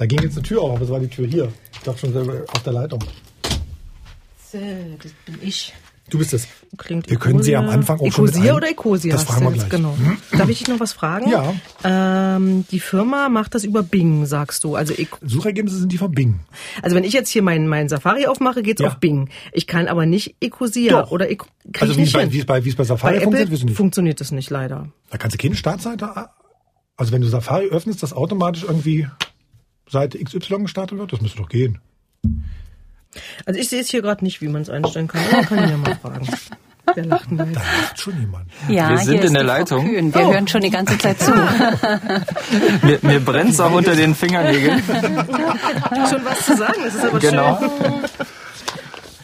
Da ging jetzt eine Tür auf, aber es war die Tür hier. Ich dachte schon selber auf der Leitung. So, das bin ich. Du bist es. Klingt Wir können Sie am Anfang auch schon mit Ecosia ein- oder Ecosia? Das hast fragen du wir jetzt, gleich. Genau. Darf ich dich noch was fragen? Ja. Ähm, die Firma macht das über Bing, sagst du. Also, Eco- Suchergebnisse sind die von Bing. also wenn ich jetzt hier meinen meinen Safari aufmache, geht's Ja. auf Bing. Ich kann aber nicht Ecosia Doch. oder Eco krieg Also ich wie es nicht bei, hin. wie es bei, wie es bei Safari bei funktioniert, wissen nicht. funktioniert das nicht leider. Da kannst du keine Startseite. Also wenn du Safari öffnest, dass automatisch irgendwie Seite XY gestartet wird, das müsste doch gehen. Also ich sehe es hier gerade nicht, wie man es einstellen kann. Aber kann ich ja mal fragen. Wer lacht denn da jetzt? Da lacht schon jemand. Ja, Wir sind in der Leitung. Kühn. Wir Oh. hören schon die ganze Zeit zu. Mir, mir brennt's auch unter den Fingernägeln. Schon was zu sagen, das ist aber Genau. schön.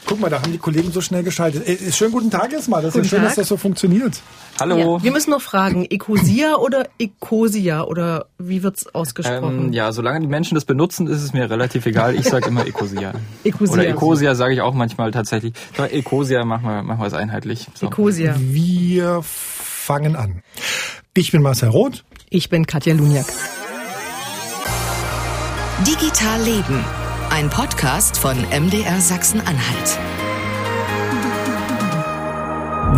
Guck mal, da haben die Kollegen so schnell geschaltet. Äh, schönen guten Tag erstmal. Das ist Guten ja schön, Tag. dass das so funktioniert. Hallo. Wir müssen noch fragen, Ecosia oder Ecosia oder wie wird's ausgesprochen? Ähm, ja, solange die Menschen das benutzen, ist es mir relativ egal. Ich sage immer Ecosia. Ecosia. Oder Ecosia sage ich auch manchmal tatsächlich. Aber Ecosia machen wir, machen wir es einheitlich. So. Ecosia. Wir fangen an. Ich bin Marcel Roth. Ich bin Katja Luniak. Digital Leben. Ein Podcast von MDR Sachsen-Anhalt.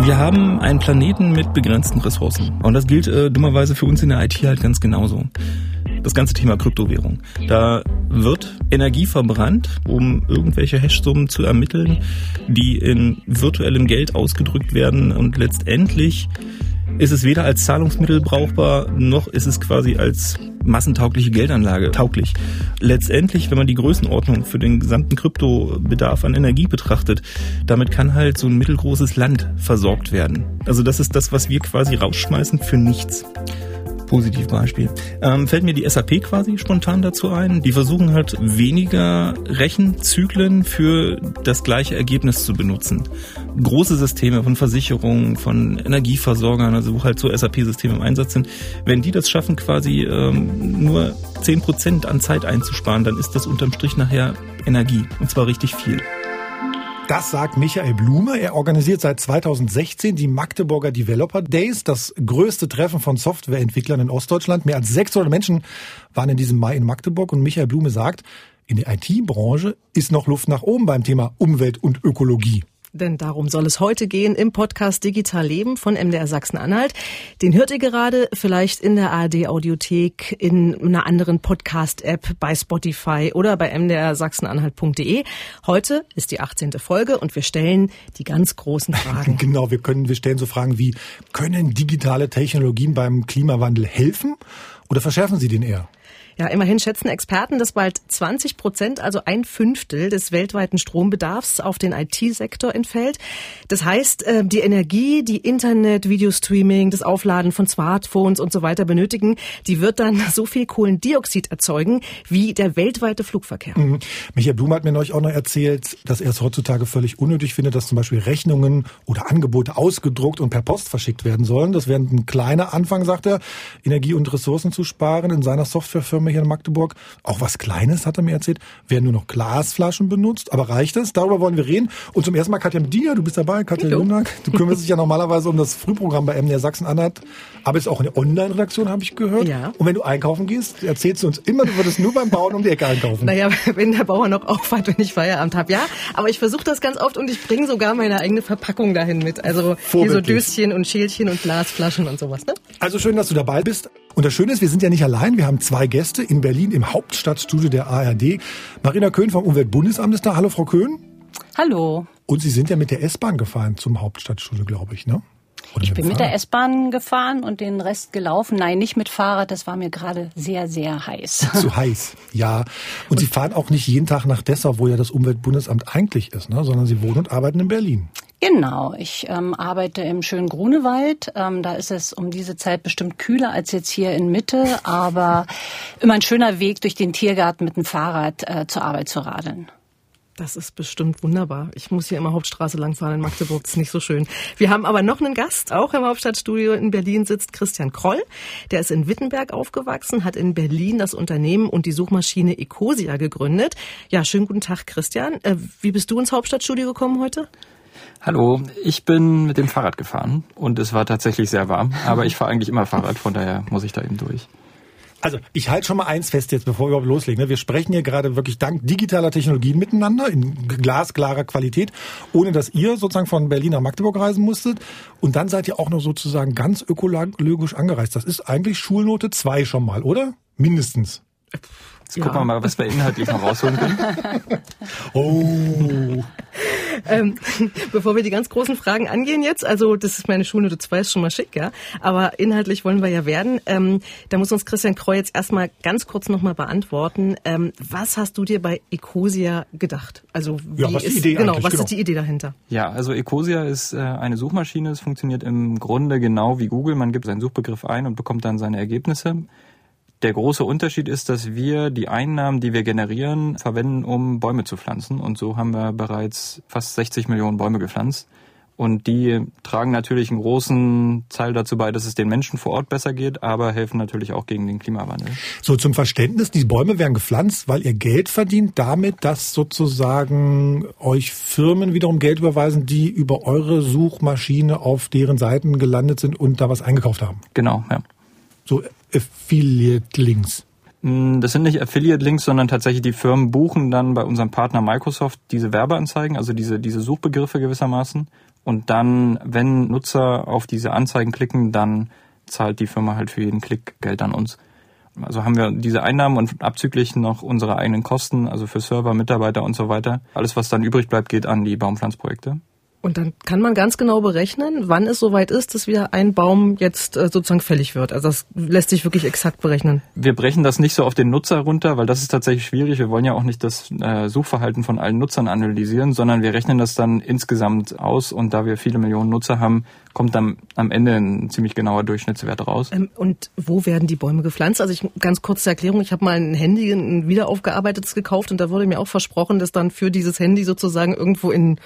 Wir haben einen Planeten mit begrenzten Ressourcen. Und das gilt äh, dummerweise für uns in der IT halt ganz genauso. Das ganze Thema Kryptowährung. Da wird Energie verbrannt, um irgendwelche Hashsummen zu ermitteln, die in virtuellem Geld ausgedrückt werden. Und letztendlich ist es weder als Zahlungsmittel brauchbar, noch ist es quasi als massentaugliche Geldanlage tauglich. Letztendlich, wenn man die Größenordnung für den gesamten Kryptobedarf an Energie betrachtet, damit kann halt so ein mittelgroßes Land versorgt werden. Also das ist das, was wir quasi rausschmeißen für nichts. Positivbeispiel. Ähm, fällt mir die SAP quasi spontan dazu ein. Die versuchen halt weniger Rechenzyklen für das gleiche Ergebnis zu benutzen. Große Systeme von Versicherungen, von Energieversorgern, also wo halt so SAP-Systeme im Einsatz sind, wenn die das schaffen, quasi ähm, nur 10% an Zeit einzusparen, dann ist das unterm Strich nachher Energie. Und zwar richtig viel. Das sagt Michael Blume. Er organisiert seit 2016 die Magdeburger Developer Days, das größte Treffen von Softwareentwicklern in Ostdeutschland. Mehr als 600 Menschen waren in diesem Mai in Magdeburg und Michael Blume sagt, in der IT-Branche ist noch Luft nach oben beim Thema Umwelt und Ökologie. Denn darum soll es heute gehen im Podcast Digital Leben von MDR Sachsen-Anhalt. Den hört ihr gerade vielleicht in der ARD Audiothek, in einer anderen Podcast-App, bei Spotify oder bei mdrsachsenanhalt.de. Heute ist die 18. Folge und wir stellen die ganz großen Fragen. Genau, wir können, wir stellen so Fragen wie, können digitale Technologien beim Klimawandel helfen oder verschärfen sie den eher? Ja, immerhin schätzen Experten, dass bald 20 Prozent, also ein Fünftel des weltweiten Strombedarfs auf den IT-Sektor entfällt. Das heißt, äh, die Energie, die Internet, Videostreaming, das Aufladen von Smartphones und so weiter benötigen, die wird dann so viel Kohlendioxid erzeugen wie der weltweite Flugverkehr. Mhm. Michael Blum hat mir neulich auch noch erzählt, dass er es heutzutage völlig unnötig findet, dass zum Beispiel Rechnungen oder Angebote ausgedruckt und per Post verschickt werden sollen. Das wäre ein kleiner Anfang, sagt er, Energie und Ressourcen zu sparen in seiner Softwarefirma hier in Magdeburg. Auch was Kleines, hat er mir erzählt, werden nur noch Glasflaschen benutzt. Aber reicht es? Darüber wollen wir reden. Und zum ersten Mal Katja dir, du bist dabei, Katja. Lunak. Du kümmerst dich ja normalerweise um das Frühprogramm bei MDR Sachsen-Anhalt, aber ist auch eine Online-Redaktion, habe ich gehört. Ja. Und wenn du einkaufen gehst, erzählst du uns immer, du würdest nur beim Bauern um die Ecke einkaufen. Naja, wenn der Bauer noch aufhat, wenn ich Feierabend habe. Ja, aber ich versuche das ganz oft und ich bringe sogar meine eigene Verpackung dahin mit. Also hier so. Döschen und Schälchen und Glasflaschen und sowas. Ne? Also schön, dass du dabei bist. Und das Schöne ist, wir sind ja nicht allein. Wir haben zwei Gäste in Berlin im Hauptstadtstudio der ARD. Marina Köhn vom Umweltbundesamt ist da. Hallo, Frau Köhn. Hallo. Und Sie sind ja mit der S-Bahn gefahren zum Hauptstadtstudio, glaube ich, ne? Oder Ich bin mit der? S-Bahn gefahren und den Rest gelaufen. Nein, nicht mit Fahrrad. Das war mir gerade sehr, sehr heiß. Zu heiß, ja. Und Sie fahren auch nicht jeden Tag nach Dessau, wo ja das Umweltbundesamt eigentlich ist, ne? sondern Sie wohnen und arbeiten in Berlin. Genau, ich ähm, arbeite im schönen Grunewald. Ähm, da ist es um diese Zeit bestimmt kühler als jetzt hier in Mitte, aber immer ein schöner Weg durch den Tiergarten mit dem Fahrrad äh, zur Arbeit zu radeln. Das ist bestimmt wunderbar. Ich muss hier immer Hauptstraße langfahren in Magdeburg. Ist nicht so schön. Wir haben aber noch einen Gast. Auch im Hauptstadtstudio in Berlin sitzt Christian Kroll. Der ist in Wittenberg aufgewachsen, hat in Berlin das Unternehmen und die Suchmaschine Ecosia gegründet. Ja, schönen guten Tag, Christian. Äh, wie bist du ins Hauptstadtstudio gekommen heute? Hallo, ich bin mit dem Fahrrad gefahren und es war tatsächlich sehr warm, aber ich fahre eigentlich immer Fahrrad, von daher muss ich da eben durch. Also ich halte schon mal eins fest jetzt, bevor wir überhaupt loslegen. ne? Wir sprechen hier gerade wirklich dank digitaler Technologien miteinander in glasklarer Qualität, ohne dass ihr sozusagen von Berlin nach Magdeburg reisen musstet. Und dann seid ihr auch noch sozusagen ganz ökologisch angereist. Das ist eigentlich Schulnote 2 schon mal, oder? Mindestens. Jetzt gucken wir mal, was wir inhaltlich noch rausholen können. Oh. Ähm, bevor wir die ganz großen Fragen angehen jetzt, also das ist meine Schulnote 2, ist schon mal schick, ja. Aber inhaltlich wollen wir ja werden. Ähm, da muss uns Christian Kreu jetzt erstmal ganz kurz nochmal beantworten. Ähm, was hast du dir bei Ecosia gedacht? Also wie Ja, was ist die Idee genau, was Genau. ist die Idee dahinter? Ja, also Ecosia ist äh, eine Suchmaschine. Es funktioniert im Grunde genau wie Google. Man gibt seinen Suchbegriff ein und bekommt dann seine Ergebnisse. Der große Unterschied ist, dass wir die Einnahmen, die wir generieren, verwenden, um Bäume zu pflanzen. Und so haben wir bereits fast 60 Millionen Bäume gepflanzt. Und die tragen natürlich einen großen Teil dazu bei, dass es den Menschen vor Ort besser geht, aber helfen natürlich auch gegen den Klimawandel. So zum Verständnis, die Bäume werden gepflanzt, weil ihr Geld verdient damit, dass sozusagen euch Firmen wiederum Geld überweisen, die über eure Suchmaschine auf deren Seiten gelandet sind und da was eingekauft haben. Genau, ja. So Affiliate-Links. Mm, Das sind nicht Affiliate-Links, sondern tatsächlich die Firmen buchen dann bei unserem Partner Microsoft diese Werbeanzeigen, also diese, diese Suchbegriffe gewissermaßen. Und dann, wenn Nutzer auf diese Anzeigen klicken, dann zahlt die Firma halt für jeden Klick Geld an uns. Also haben wir diese Einnahmen und abzüglich noch unsere eigenen Kosten, also für Server, Mitarbeiter und so weiter. Alles, was dann übrig bleibt, geht an die Baumpflanzprojekte. Und dann kann man ganz genau berechnen, wann es soweit ist, dass wieder ein Baum jetzt äh, sozusagen fällig wird. Also das lässt sich wirklich exakt berechnen. Wir brechen das nicht so auf den Nutzer runter, weil das ist tatsächlich schwierig. Wir wollen ja auch nicht das äh, Suchverhalten von allen Nutzern analysieren, sondern wir rechnen das dann insgesamt aus und da wir viele Millionen Nutzer haben, kommt dann am Ende ein ziemlich genauer Durchschnittswert raus. Ähm, und wo werden die Bäume gepflanzt? Also ich ganz kurz zur Erklärung, ich habe mal ein Handy, ein wiederaufgearbeitetes gekauft und da wurde mir auch versprochen, dass dann für dieses Handy sozusagen irgendwo in,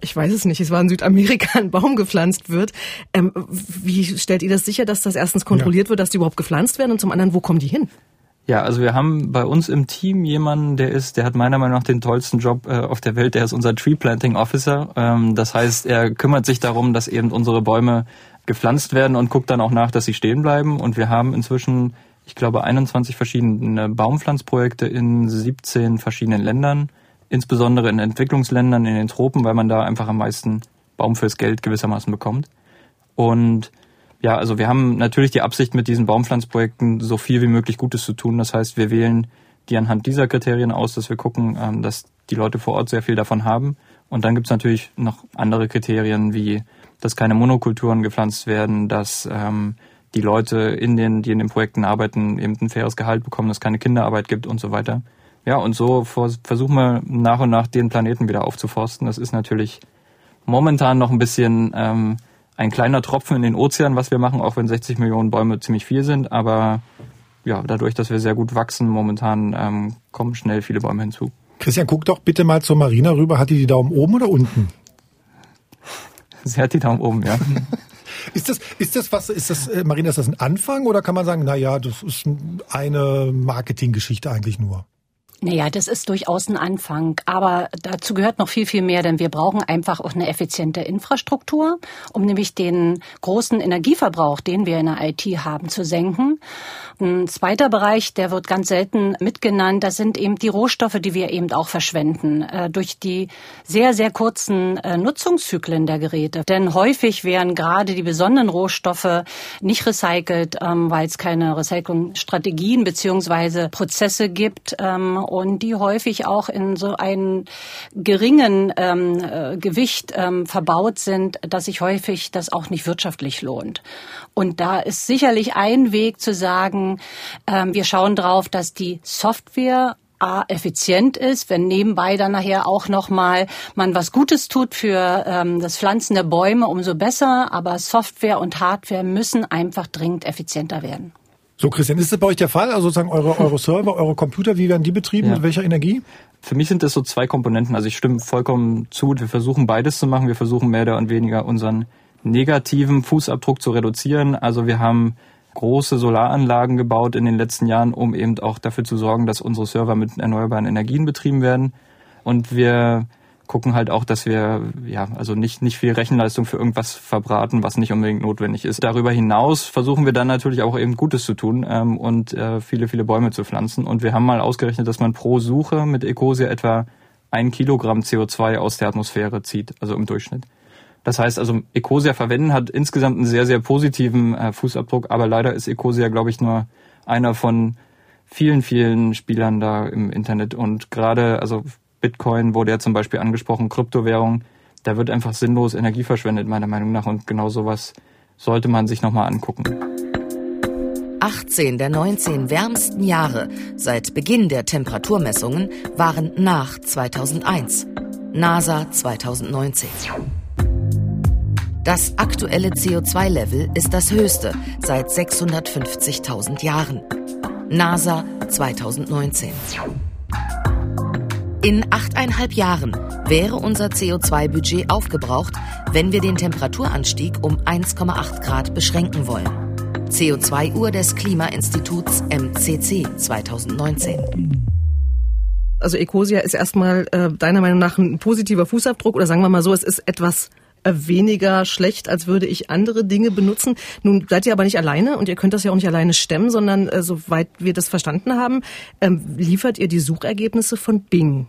ich weiß es nicht, es war in Südamerika ein Baum gepflanzt wird. Ähm, wie stellt ihr das sicher, dass das erstens kontrolliert wird, dass die überhaupt gepflanzt werden und zum anderen, wo kommen die hin? Ja, also wir haben bei uns im Team jemanden, der ist, der hat meiner Meinung nach den tollsten Job äh, auf der Welt. Der ist unser Tree Planting Officer. Ähm, das heißt, er kümmert sich darum, dass eben unsere Bäume gepflanzt werden und guckt dann auch nach, dass sie stehen bleiben. Und wir haben inzwischen, ich glaube, 21 verschiedene Baumpflanzprojekte in 17 verschiedenen Ländern, insbesondere in Entwicklungsländern, in den Tropen, weil man da einfach am meisten Baum fürs Geld gewissermaßen bekommt. Und ja, also wir haben natürlich die Absicht, mit diesen Baumpflanzprojekten so viel wie möglich Gutes zu tun. Das heißt, wir wählen die anhand dieser Kriterien aus, dass wir gucken, ähm, dass die Leute vor Ort sehr viel davon haben. Und dann gibt's natürlich noch andere Kriterien, wie dass keine Monokulturen gepflanzt werden, dass ähm, die Leute, in den, die in den Projekten arbeiten, eben ein faires Gehalt bekommen, dass keine Kinderarbeit gibt und so weiter. Ja, und so versuchen wir nach und nach den Planeten wieder aufzuforsten. Das ist natürlich momentan noch ein bisschen ähm, ein kleiner Tropfen in den Ozean, was wir machen, auch wenn 60 Millionen Bäume ziemlich viel sind. Aber ja, dadurch, dass wir sehr gut wachsen, momentan ähm, kommen schnell viele Bäume hinzu. Christian, guck doch bitte mal zur Marina rüber. Hat die die Daumen oben oder unten? Sie hat die Daumen oben, ja. Ist das, ist das was, ist das, äh, Marina, ist das ein Anfang oder kann man sagen, na ja, das ist eine Marketinggeschichte eigentlich nur? Naja, das ist durchaus ein Anfang, aber dazu gehört noch viel, viel mehr, denn wir brauchen einfach auch eine effiziente Infrastruktur, um nämlich den großen Energieverbrauch, den wir in der IT haben, zu senken. Ein zweiter Bereich, der wird ganz selten mitgenannt, das sind eben die Rohstoffe, die wir eben auch verschwenden, äh, durch die sehr, sehr kurzen äh, Nutzungszyklen der Geräte. Denn häufig werden gerade die besonderen Rohstoffe nicht recycelt, ähm, weil es keine Recyclingstrategien beziehungsweise Prozesse gibt ähm, und die häufig auch in so einen geringen ähm, äh, Gewicht verbaut sind, dass sich häufig das auch nicht wirtschaftlich lohnt. Und da ist sicherlich ein Weg zu sagen, ähm, wir schauen drauf, dass die Software A, effizient ist, wenn nebenbei dann nachher auch nochmal man was Gutes tut für ähm, das Pflanzen der Bäume, umso besser. Aber Software und Hardware müssen einfach dringend effizienter werden. So, Christian, ist das bei euch der Fall? Also sozusagen eure, eure Server, eure Computer, wie werden die betrieben? Ja. Mit welcher Energie? Für mich sind das so zwei Komponenten. Also ich stimme vollkommen zu. Wir versuchen beides zu machen. Wir versuchen mehr und weniger unseren negativen Fußabdruck zu reduzieren. Also wir haben große Solaranlagen gebaut in den letzten Jahren, um eben auch dafür zu sorgen, dass unsere Server mit erneuerbaren Energien betrieben werden. Und wir gucken halt auch, dass wir ja also nicht nicht viel Rechenleistung für irgendwas verbraten, was nicht unbedingt notwendig ist. Darüber hinaus versuchen wir dann natürlich auch eben Gutes zu tun ähm, und äh, viele viele Bäume zu pflanzen. Und wir haben mal ausgerechnet, dass man pro Suche mit Ecosia etwa ein Kilogramm CO2 aus der Atmosphäre zieht, also im Durchschnitt. Das heißt also, Ecosia verwenden hat insgesamt einen sehr, sehr positiven äh, Fußabdruck, aber leider ist Ecosia, glaube ich, nur einer von vielen, vielen Spielern da im Internet. Und gerade, also Bitcoin wurde ja zum Beispiel angesprochen, Kryptowährung, da wird einfach sinnlos Energie verschwendet, meiner Meinung nach. Und genau sowas sollte man sich nochmal angucken. 18 der 19 wärmsten Jahre seit Beginn der Temperaturmessungen waren nach 2001. NASA 2019. Das aktuelle CO2-Level ist das höchste seit 650.000 Jahren. NASA 2019. In achteinhalb Jahren wäre unser CO2-Budget aufgebraucht, wenn wir den Temperaturanstieg um 1,8 Grad beschränken wollen. CO2-Uhr des Klimainstituts MCC 2019 also Ecosia ist erstmal äh, deiner Meinung nach ein positiver Fußabdruck oder sagen wir mal so, es ist etwas weniger schlecht, als würde ich andere Dinge benutzen. Nun seid ihr aber nicht alleine und ihr könnt das ja auch nicht alleine stemmen, sondern äh, soweit wir das verstanden haben, ähm, liefert ihr die Suchergebnisse von Bing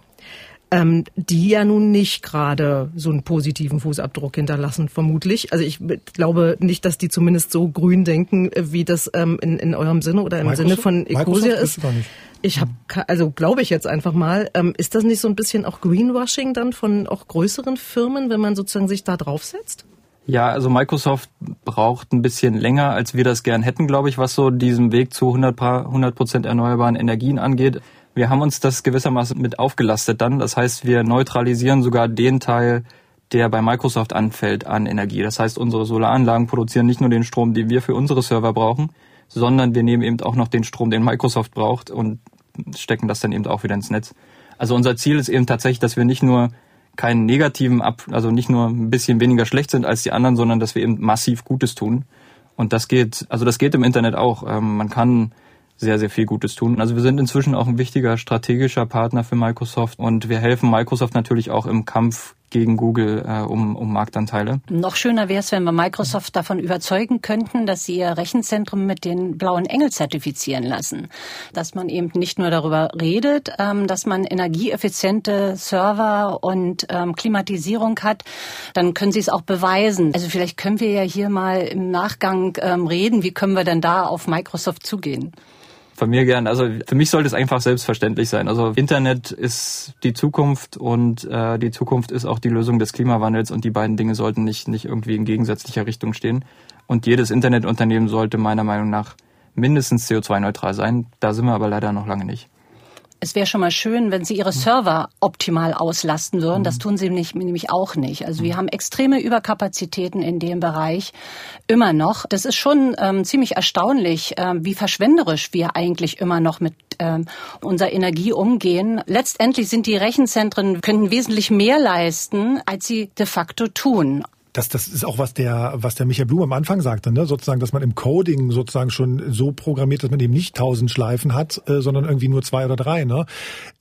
ähm, die ja nun nicht gerade so einen positiven Fußabdruck hinterlassen, vermutlich. Also ich glaube nicht, dass die zumindest so grün denken, äh, wie das ähm, in, in eurem Sinne oder im Microsoft? Sinne von Ecosia ist. Ich habe, also glaube ich jetzt einfach mal, ähm, ist das nicht so ein bisschen auch Greenwashing dann von auch größeren Firmen, wenn man sozusagen sich da draufsetzt? Ja, also Microsoft braucht ein bisschen länger, als wir das gern hätten, glaube ich, was so diesen Weg zu 100 Prozent erneuerbaren Energien angeht. Wir haben uns das gewissermaßen mit aufgelastet dann. Das heißt, wir neutralisieren sogar den Teil, der bei Microsoft anfällt an Energie. Das heißt, unsere Solaranlagen produzieren nicht nur den Strom, den wir für unsere Server brauchen, sondern wir nehmen eben auch noch den Strom, den Microsoft braucht und stecken das dann eben auch wieder ins Netz. Also unser Ziel ist eben tatsächlich, dass wir nicht nur keinen negativen Ab, also nicht nur ein bisschen weniger schlecht sind als die anderen, sondern dass wir eben massiv Gutes tun. Und das geht, also das geht im Internet auch. Ähm, man kann sehr, sehr viel Gutes tun. Also wir sind inzwischen auch ein wichtiger strategischer Partner für Microsoft und wir helfen Microsoft natürlich auch im Kampf gegen Google äh, um, um Marktanteile. Noch schöner wäre es, wenn wir Microsoft davon überzeugen könnten, dass sie ihr Rechenzentrum mit den blauen Engel zertifizieren lassen. Dass man eben nicht nur darüber redet, ähm, dass man energieeffiziente Server und ähm, Klimatisierung hat, dann können sie es auch beweisen. Also vielleicht können wir ja hier mal im Nachgang ähm, reden, wie können wir denn da auf Microsoft zugehen? Von mir gern. Also für mich sollte es einfach selbstverständlich sein. Also Internet ist die Zukunft und äh, die Zukunft ist auch die Lösung des Klimawandels und die beiden Dinge sollten nicht, nicht irgendwie in gegensätzlicher Richtung stehen. Und jedes Internetunternehmen sollte meiner Meinung nach mindestens CO2-neutral sein. Da sind wir aber leider noch lange nicht. Es wäre schon mal schön, wenn Sie Ihre Server optimal auslasten würden. Das tun Sie nicht, nämlich auch nicht. Also wir haben extreme Überkapazitäten in dem Bereich immer noch. Das ist schon ähm, ziemlich erstaunlich, ähm, wie verschwenderisch wir eigentlich immer noch mit ähm, unserer Energie umgehen. Letztendlich sind die Rechenzentren, können wesentlich mehr leisten, als sie de facto tun das, das ist auch was der, was der Michael Blum am Anfang sagte, ne? sozusagen, dass man im Coding sozusagen schon so programmiert, dass man eben nicht tausend Schleifen hat, äh, sondern irgendwie nur zwei oder drei. Ne?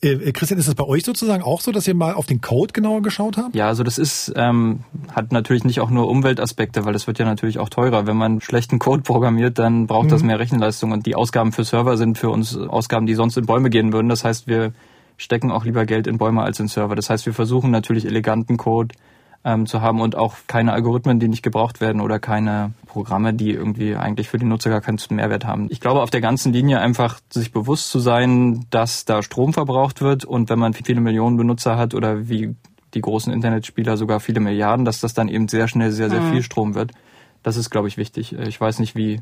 Äh, äh, Christian, ist das bei euch sozusagen auch so, dass ihr mal auf den Code genauer geschaut habt? Ja, also das ist, ähm, hat natürlich nicht auch nur Umweltaspekte, weil das wird ja natürlich auch teurer. Wenn man schlechten Code programmiert, dann braucht mhm. das mehr Rechenleistung und die Ausgaben für Server sind für uns Ausgaben, die sonst in Bäume gehen würden. Das heißt, wir stecken auch lieber Geld in Bäume als in Server. Das heißt, wir versuchen natürlich eleganten Code ähm, zu haben und auch keine Algorithmen, die nicht gebraucht werden oder keine Programme, die irgendwie eigentlich für die Nutzer gar keinen Mehrwert haben. Ich glaube, auf der ganzen Linie einfach sich bewusst zu sein, dass da Strom verbraucht wird und wenn man viele Millionen Benutzer hat oder wie die großen Internetspieler sogar viele Milliarden, dass das dann eben sehr schnell sehr, sehr mhm. viel Strom wird. Das ist, glaube ich, wichtig. Ich weiß nicht, wie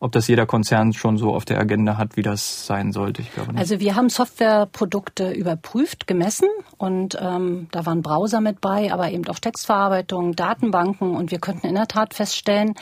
ob das jeder Konzern schon so auf der Agenda hat, wie das sein sollte. Ich glaube nicht. Also wir haben Softwareprodukte überprüft, gemessen und ähm, da waren Browser mit bei, aber eben auch Textverarbeitung, Datenbanken und wir konnten in der Tat feststellen,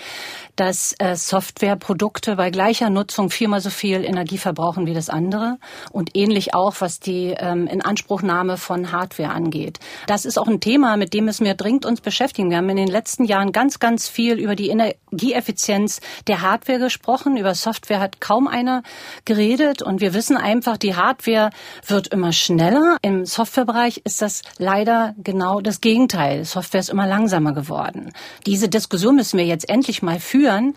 dass äh, Softwareprodukte bei gleicher Nutzung viermal so viel Energie verbrauchen wie das andere und ähnlich auch, was die ähm, Inanspruchnahme von Hardware angeht. Das ist auch ein Thema, mit dem müssen wir dringend uns beschäftigen. Wir haben in den letzten Jahren ganz, ganz viel über die Energieeffizienz der Hardware gesprochen gesprochen. Über Software hat kaum einer geredet. Und wir wissen einfach, die Hardware wird immer schneller. Im Softwarebereich ist das leider genau das Gegenteil. Software ist immer langsamer geworden. Diese Diskussion müssen wir jetzt endlich mal führen,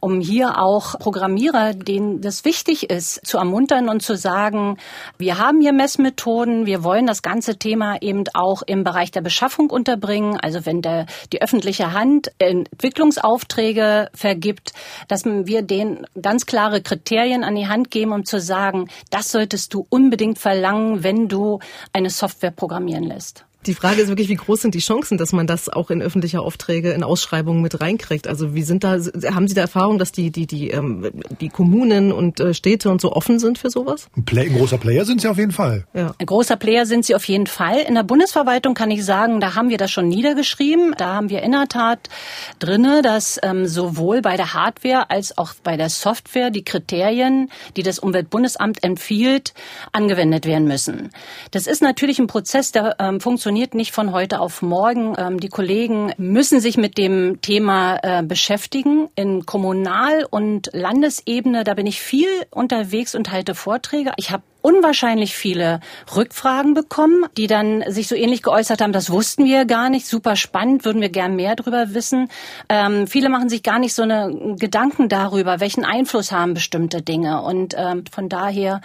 um hier auch Programmierer, denen das wichtig ist, zu ermuntern und zu sagen, wir haben hier Messmethoden, wir wollen das ganze Thema eben auch im Bereich der Beschaffung unterbringen. Also wenn der, die öffentliche Hand Entwicklungsaufträge vergibt, dass wir denen ganz klare Kriterien an die Hand geben, um zu sagen, das solltest du unbedingt verlangen, wenn du eine Software programmieren lässt. Die Frage ist wirklich, wie groß sind die Chancen, dass man das auch in öffentliche Aufträge, in Ausschreibungen mit reinkriegt? Also wie sind da, haben Sie da Erfahrung, dass die, die, die, ähm, die Kommunen und äh, Städte und so offen sind für sowas? Ein, Play, ein großer Player sind sie auf jeden Fall. Ja. Ein großer Player sind sie auf jeden Fall. In der Bundesverwaltung kann ich sagen, da haben wir das schon niedergeschrieben. Da haben wir in der Tat drinne, dass ähm, sowohl bei der Hardware als auch bei der Software die Kriterien, die das Umweltbundesamt empfiehlt, angewendet werden müssen. Das ist natürlich ein Prozess, der ähm, funktioniert funktioniert nicht von heute auf morgen. Ähm, die Kollegen müssen sich mit dem Thema äh, beschäftigen. In Kommunal- und Landesebene, da bin ich viel unterwegs und halte Vorträge. Ich habe unwahrscheinlich viele Rückfragen bekommen, die dann sich so ähnlich geäußert haben, das wussten wir gar nicht, super spannend, würden wir gern mehr darüber wissen. Ähm, viele machen sich gar nicht so eine Gedanken darüber, welchen Einfluss haben bestimmte Dinge. Und ähm, von daher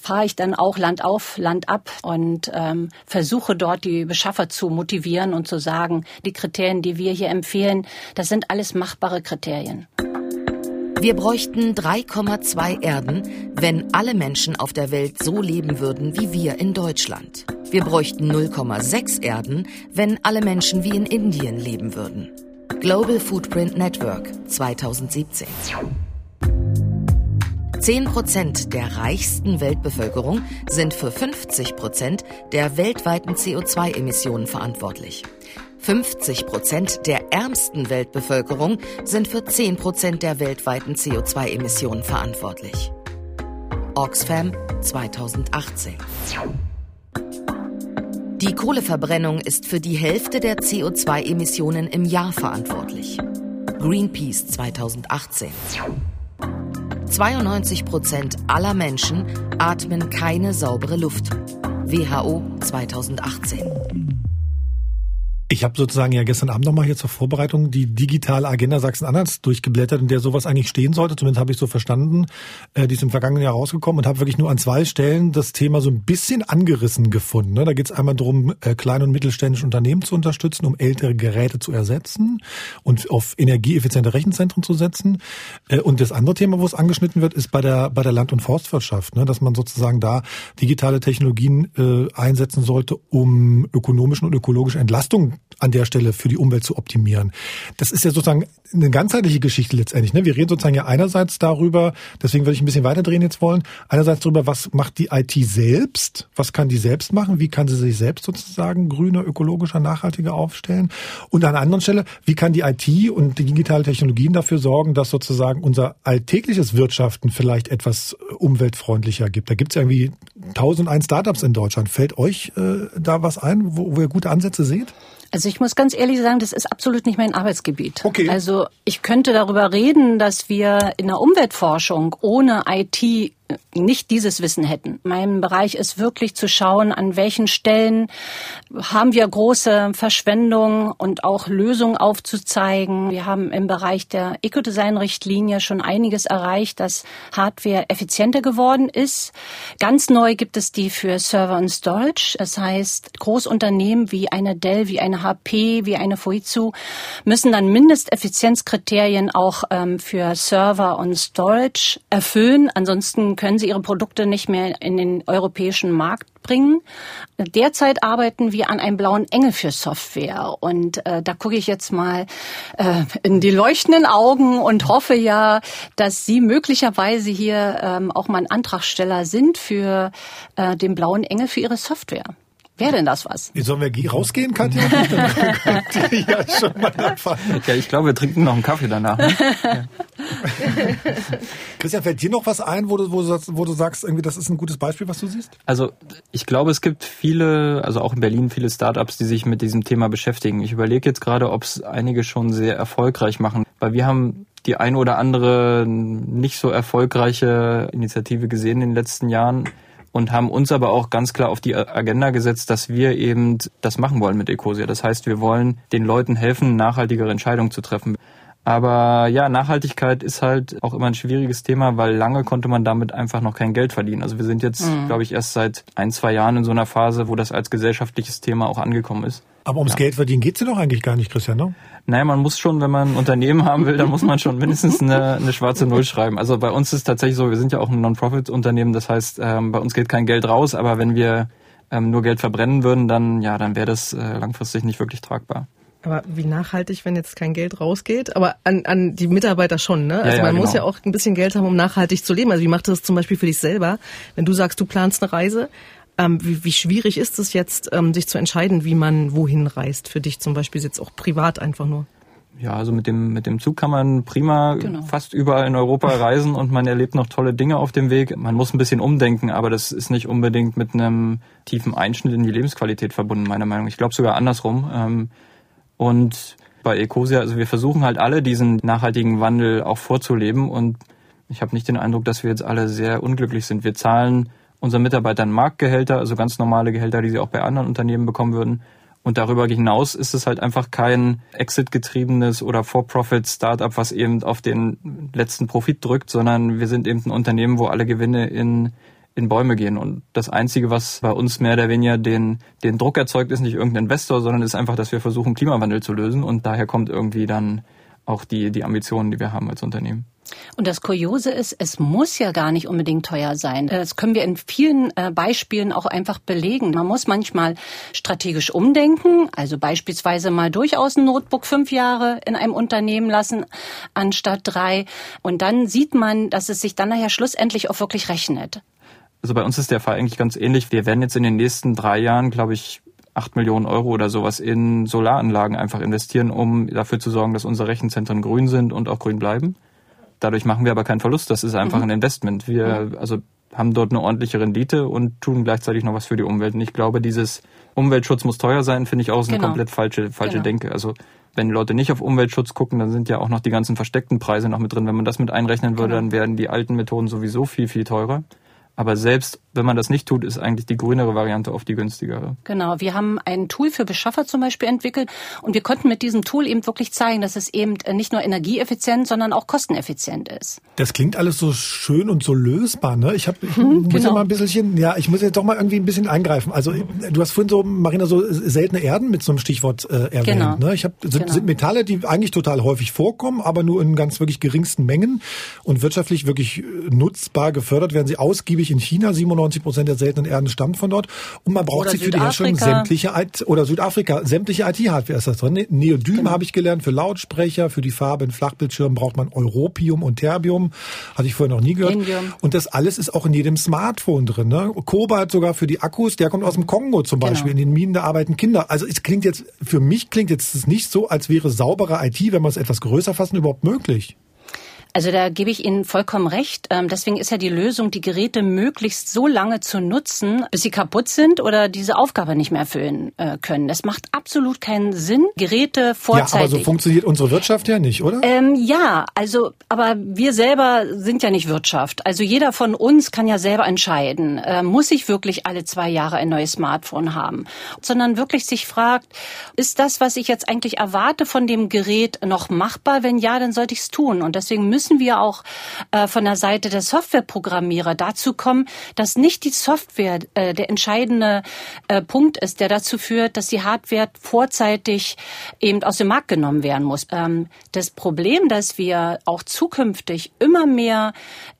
fahre ich dann auch Land auf, Land ab und ähm, versuche dort die Beschaffer zu motivieren und zu sagen, die Kriterien, die wir hier empfehlen, das sind alles machbare Kriterien. Wir bräuchten 3,2 Erden, wenn alle Menschen auf der Welt so leben würden wie wir in Deutschland. Wir bräuchten 0,6 Erden, wenn alle Menschen wie in Indien leben würden. Global Footprint Network 2017. 10 Prozent der reichsten Weltbevölkerung sind für 50 Prozent der weltweiten CO2-Emissionen verantwortlich. 50 Prozent der ärmsten Weltbevölkerung sind für 10 Prozent der weltweiten CO2-Emissionen verantwortlich. Oxfam 2018. Die Kohleverbrennung ist für die Hälfte der CO2-Emissionen im Jahr verantwortlich. Greenpeace 2018. 92 Prozent aller Menschen atmen keine saubere Luft. WHO 2018. Ich habe sozusagen ja gestern Abend nochmal hier zur Vorbereitung die digitale Agenda Sachsen-Anhalts durchgeblättert, in der sowas eigentlich stehen sollte. Zumindest habe ich so verstanden. Äh, die ist im vergangenen Jahr rausgekommen und habe wirklich nur an zwei Stellen das Thema so ein bisschen angerissen gefunden. Ne? Da geht es einmal darum, äh, kleine und mittelständische Unternehmen zu unterstützen, um ältere Geräte zu ersetzen und auf energieeffiziente Rechenzentren zu setzen. Äh, und das andere Thema, wo es angeschnitten wird, ist bei der bei der Land- und Forstwirtschaft, ne? dass man sozusagen da digitale Technologien äh, einsetzen sollte, um ökonomischen und ökologische Entlastung an der Stelle für die Umwelt zu optimieren. Das ist ja sozusagen eine ganzheitliche Geschichte letztendlich. Ne? Wir reden sozusagen ja einerseits darüber, deswegen würde ich ein bisschen weiterdrehen jetzt wollen, einerseits darüber, was macht die IT selbst, was kann die selbst machen, wie kann sie sich selbst sozusagen grüner, ökologischer, nachhaltiger aufstellen und an einer anderen Stelle, wie kann die IT und die digitale Technologien dafür sorgen, dass sozusagen unser alltägliches Wirtschaften vielleicht etwas umweltfreundlicher gibt. Da gibt es irgendwie 1001 Startups in Deutschland. Fällt euch äh, da was ein, wo, wo ihr gute Ansätze seht? Also ich muss ganz ehrlich sagen, das ist absolut nicht mein Arbeitsgebiet. Okay. Also ich könnte darüber reden, dass wir in der Umweltforschung ohne IT nicht dieses Wissen hätten. Mein Bereich ist wirklich zu schauen, an welchen Stellen haben wir große Verschwendung und auch Lösungen aufzuzeigen. Wir haben im Bereich der Ecodesign-Richtlinie schon einiges erreicht, dass Hardware effizienter geworden ist. Ganz neu gibt es die für Server und Storage. Das heißt, Großunternehmen wie eine Dell, wie eine HP, wie eine Fujitsu müssen dann Mindesteffizienzkriterien auch ähm, für Server und Storage erfüllen. Ansonsten können sie ihre Produkte nicht mehr in den europäischen Markt bringen. Derzeit arbeiten wir an einem blauen Engel für Software und äh, da gucke ich jetzt mal äh, in die leuchtenden Augen und hoffe ja, dass Sie möglicherweise hier ähm, auch mal ein Antragsteller sind für äh, den blauen Engel für Ihre Software. Wäre denn das was? Sollen wir rausgehen, Katja? ja, schon mal ja, ich glaube, wir trinken noch einen Kaffee danach. Ne? Ja. Christian, fällt dir noch was ein, wo du, wo, du, wo du sagst, irgendwie, das ist ein gutes Beispiel, was du siehst? Also ich glaube, es gibt viele, also auch in Berlin viele Startups, die sich mit diesem Thema beschäftigen. Ich überlege jetzt gerade, ob es einige schon sehr erfolgreich machen. weil wir haben die eine oder andere nicht so erfolgreiche Initiative gesehen in den letzten Jahren und haben uns aber auch ganz klar auf die Agenda gesetzt, dass wir eben das machen wollen mit Ecosia. Das heißt, wir wollen den Leuten helfen, nachhaltigere Entscheidungen zu treffen. Aber ja, Nachhaltigkeit ist halt auch immer ein schwieriges Thema, weil lange konnte man damit einfach noch kein Geld verdienen. Also wir sind jetzt, mhm. glaube ich, erst seit ein, zwei Jahren in so einer Phase, wo das als gesellschaftliches Thema auch angekommen ist. Aber ums ja. Geld verdienen geht's ja doch eigentlich gar nicht, Christian, ne? Naja, man muss schon, wenn man ein Unternehmen haben will, dann muss man schon mindestens eine, eine schwarze Null schreiben. Also bei uns ist tatsächlich so, wir sind ja auch ein Non-Profit-Unternehmen, das heißt, ähm, bei uns geht kein Geld raus, aber wenn wir ähm, nur Geld verbrennen würden, dann ja, dann wäre das äh, langfristig nicht wirklich tragbar. Aber wie nachhaltig, wenn jetzt kein Geld rausgeht? Aber an, an die Mitarbeiter schon, ne? Also ja, ja, man genau. muss ja auch ein bisschen Geld haben, um nachhaltig zu leben. Also wie macht das zum Beispiel für dich selber? Wenn du sagst, du planst eine Reise, ähm, wie, wie schwierig ist es jetzt, ähm, sich zu entscheiden, wie man wohin reist? Für dich zum Beispiel jetzt auch privat einfach nur? Ja, also mit dem, mit dem Zug kann man prima genau. fast überall in Europa reisen und man erlebt noch tolle Dinge auf dem Weg. Man muss ein bisschen umdenken, aber das ist nicht unbedingt mit einem tiefen Einschnitt in die Lebensqualität verbunden, meiner Meinung. Ich glaube sogar andersrum. Ähm, und bei Ecosia, also wir versuchen halt alle diesen nachhaltigen Wandel auch vorzuleben und ich habe nicht den Eindruck, dass wir jetzt alle sehr unglücklich sind. Wir zahlen unseren Mitarbeitern Marktgehälter, also ganz normale Gehälter, die sie auch bei anderen Unternehmen bekommen würden. Und darüber hinaus ist es halt einfach kein Exit-getriebenes oder For-Profit-Startup, was eben auf den letzten Profit drückt, sondern wir sind eben ein Unternehmen, wo alle Gewinne in in Bäume gehen. Und das Einzige, was bei uns mehr oder weniger den, den Druck erzeugt, ist nicht irgendein Investor, sondern ist einfach, dass wir versuchen, Klimawandel zu lösen. Und daher kommt irgendwie dann auch die, die Ambitionen, die wir haben als Unternehmen. Und das Kuriose ist, es muss ja gar nicht unbedingt teuer sein. Das können wir in vielen äh, Beispielen auch einfach belegen. Man muss manchmal strategisch umdenken, also beispielsweise mal durchaus ein Notebook fünf Jahre in einem Unternehmen lassen, anstatt drei. Und dann sieht man, dass es sich dann nachher schlussendlich auch wirklich rechnet. Also bei uns ist der Fall eigentlich ganz ähnlich. Wir werden jetzt in den nächsten drei Jahren, glaube ich, acht Millionen Euro oder sowas in Solaranlagen einfach investieren, um dafür zu sorgen, dass unsere Rechenzentren grün sind und auch grün bleiben. Dadurch machen wir aber keinen Verlust. Das ist einfach mhm. ein Investment. Wir also haben dort eine ordentliche Rendite und tun gleichzeitig noch was für die Umwelt. Und ich glaube, dieses Umweltschutz muss teuer sein, finde ich auch genau. eine komplett falsche, falsche genau. Denke. Also wenn Leute nicht auf Umweltschutz gucken, dann sind ja auch noch die ganzen versteckten Preise noch mit drin. Wenn man das mit einrechnen würde, genau. dann werden die alten Methoden sowieso viel, viel teurer. Aber selbst wenn man das nicht tut, ist eigentlich die grünere Variante oft die günstigere. Genau. Wir haben ein Tool für Beschaffer zum Beispiel entwickelt und wir konnten mit diesem Tool eben wirklich zeigen, dass es eben nicht nur energieeffizient, sondern auch kosteneffizient ist. Das klingt alles so schön und so lösbar, ne? Ich, hab, ich hm, muss genau. ja mal ein bisschen, ja, ich muss jetzt doch mal irgendwie ein bisschen eingreifen. Also du hast vorhin so, Marina, so seltene Erden mit so einem Stichwort äh, erwähnt. Genau. Ne? Ich hab, sind, genau. sind Metalle, die eigentlich total häufig vorkommen, aber nur in ganz wirklich geringsten Mengen und wirtschaftlich wirklich nutzbar gefördert werden sie ausgiebig in China. 97 Prozent der seltenen Erden stammt von dort. Und man braucht oder sie für die Herstellung sämtliche IT, oder Südafrika, sämtliche IT-Hardware ist das drin. Ne, Neodym genau. habe ich gelernt für Lautsprecher, für die Farbe in Flachbildschirmen braucht man Europium und Terbium. Hatte ich vorher noch nie gehört. Indium. Und das alles ist auch in jedem Smartphone drin. Ne? Kobalt sogar für die Akkus, der kommt aus dem Kongo zum genau. Beispiel. Genau. In den Minen, da arbeiten Kinder. Also es klingt jetzt, für mich klingt jetzt nicht so, als wäre saubere IT, wenn man es etwas größer fassen, überhaupt möglich. Also da gebe ich Ihnen vollkommen recht. Ähm, deswegen ist ja die Lösung, die Geräte möglichst so lange zu nutzen, bis sie kaputt sind oder diese Aufgabe nicht mehr erfüllen äh, können. Das macht absolut keinen Sinn. Geräte vorzeitig. Ja, aber so funktioniert unsere Wirtschaft ja nicht, oder? Ähm, ja, also, aber wir selber sind ja nicht Wirtschaft. Also jeder von uns kann ja selber entscheiden, äh, muss ich wirklich alle zwei Jahre ein neues Smartphone haben, sondern wirklich sich fragt, ist das, was ich jetzt eigentlich erwarte von dem Gerät, noch machbar? Wenn ja, dann sollte ich es tun. Und deswegen müssen müssen wir auch äh, von der Seite der Softwareprogrammierer dazu kommen, dass nicht die Software äh, der entscheidende äh, Punkt ist, der dazu führt, dass die Hardware vorzeitig eben aus dem Markt genommen werden muss. Ähm, das Problem, dass wir auch zukünftig immer mehr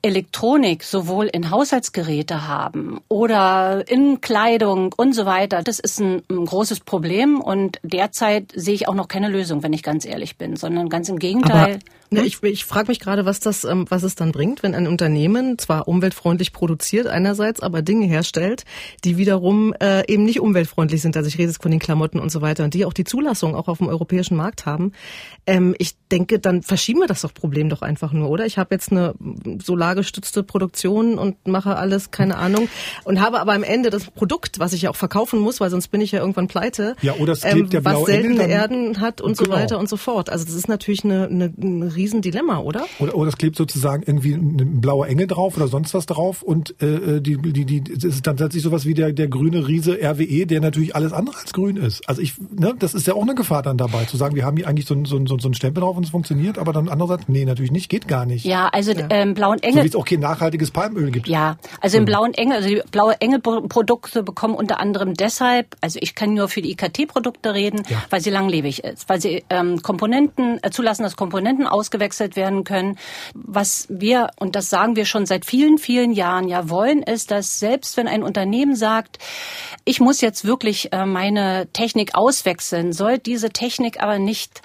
Elektronik sowohl in Haushaltsgeräte haben oder in Kleidung und so weiter, das ist ein, ein großes Problem und derzeit sehe ich auch noch keine Lösung, wenn ich ganz ehrlich bin, sondern ganz im Gegenteil. Aber Ne, ich ich frage mich gerade, was das, ähm, was es dann bringt, wenn ein Unternehmen zwar umweltfreundlich produziert einerseits, aber Dinge herstellt, die wiederum äh, eben nicht umweltfreundlich sind. Also ich rede jetzt von den Klamotten und so weiter und die auch die Zulassung auch auf dem europäischen Markt haben. Ähm, ich denke, dann verschieben wir das doch Problem doch einfach nur, oder? Ich habe jetzt eine Solar gestützte Produktion und mache alles, keine Ahnung. Und habe aber am Ende das Produkt, was ich ja auch verkaufen muss, weil sonst bin ich ja irgendwann pleite. Ja, oder es ähm, klebt ähm, Was seltene Engel Erden hat und genau. so weiter und so fort. Also das ist natürlich eine, eine, ein Riesendilemma, oder? Oder, oder es klebt sozusagen irgendwie ein blauer Engel drauf oder sonst was drauf und äh, äh die, die, die, es ist dann tatsächlich sowas wie der, der grüne Riese RWE, der natürlich alles andere als grün ist. Also ich, ne, das ist ja auch eine Gefahr dann dabei, zu sagen, wir haben hier eigentlich so, so, so, so einen Stempel drauf und es funktioniert, aber dann andererseits, nee, natürlich nicht, geht gar nicht. Ja, also ja. Ähm, blauen Engel wie es auch kein nachhaltiges Palmöl gibt. Ja, also im blauen Engel, also die blaue Engel-Produkte bekommen unter anderem deshalb, also ich kann nur für die IKT-Produkte reden, Ja. weil sie langlebig ist, weil sie ähm, Komponenten äh, zulassen, dass Komponenten ausgewechselt werden können. Was wir und das sagen wir schon seit vielen, vielen Jahren ja wollen, ist, dass selbst wenn ein Unternehmen sagt, ich muss jetzt wirklich äh, meine Technik auswechseln, soll diese Technik aber nicht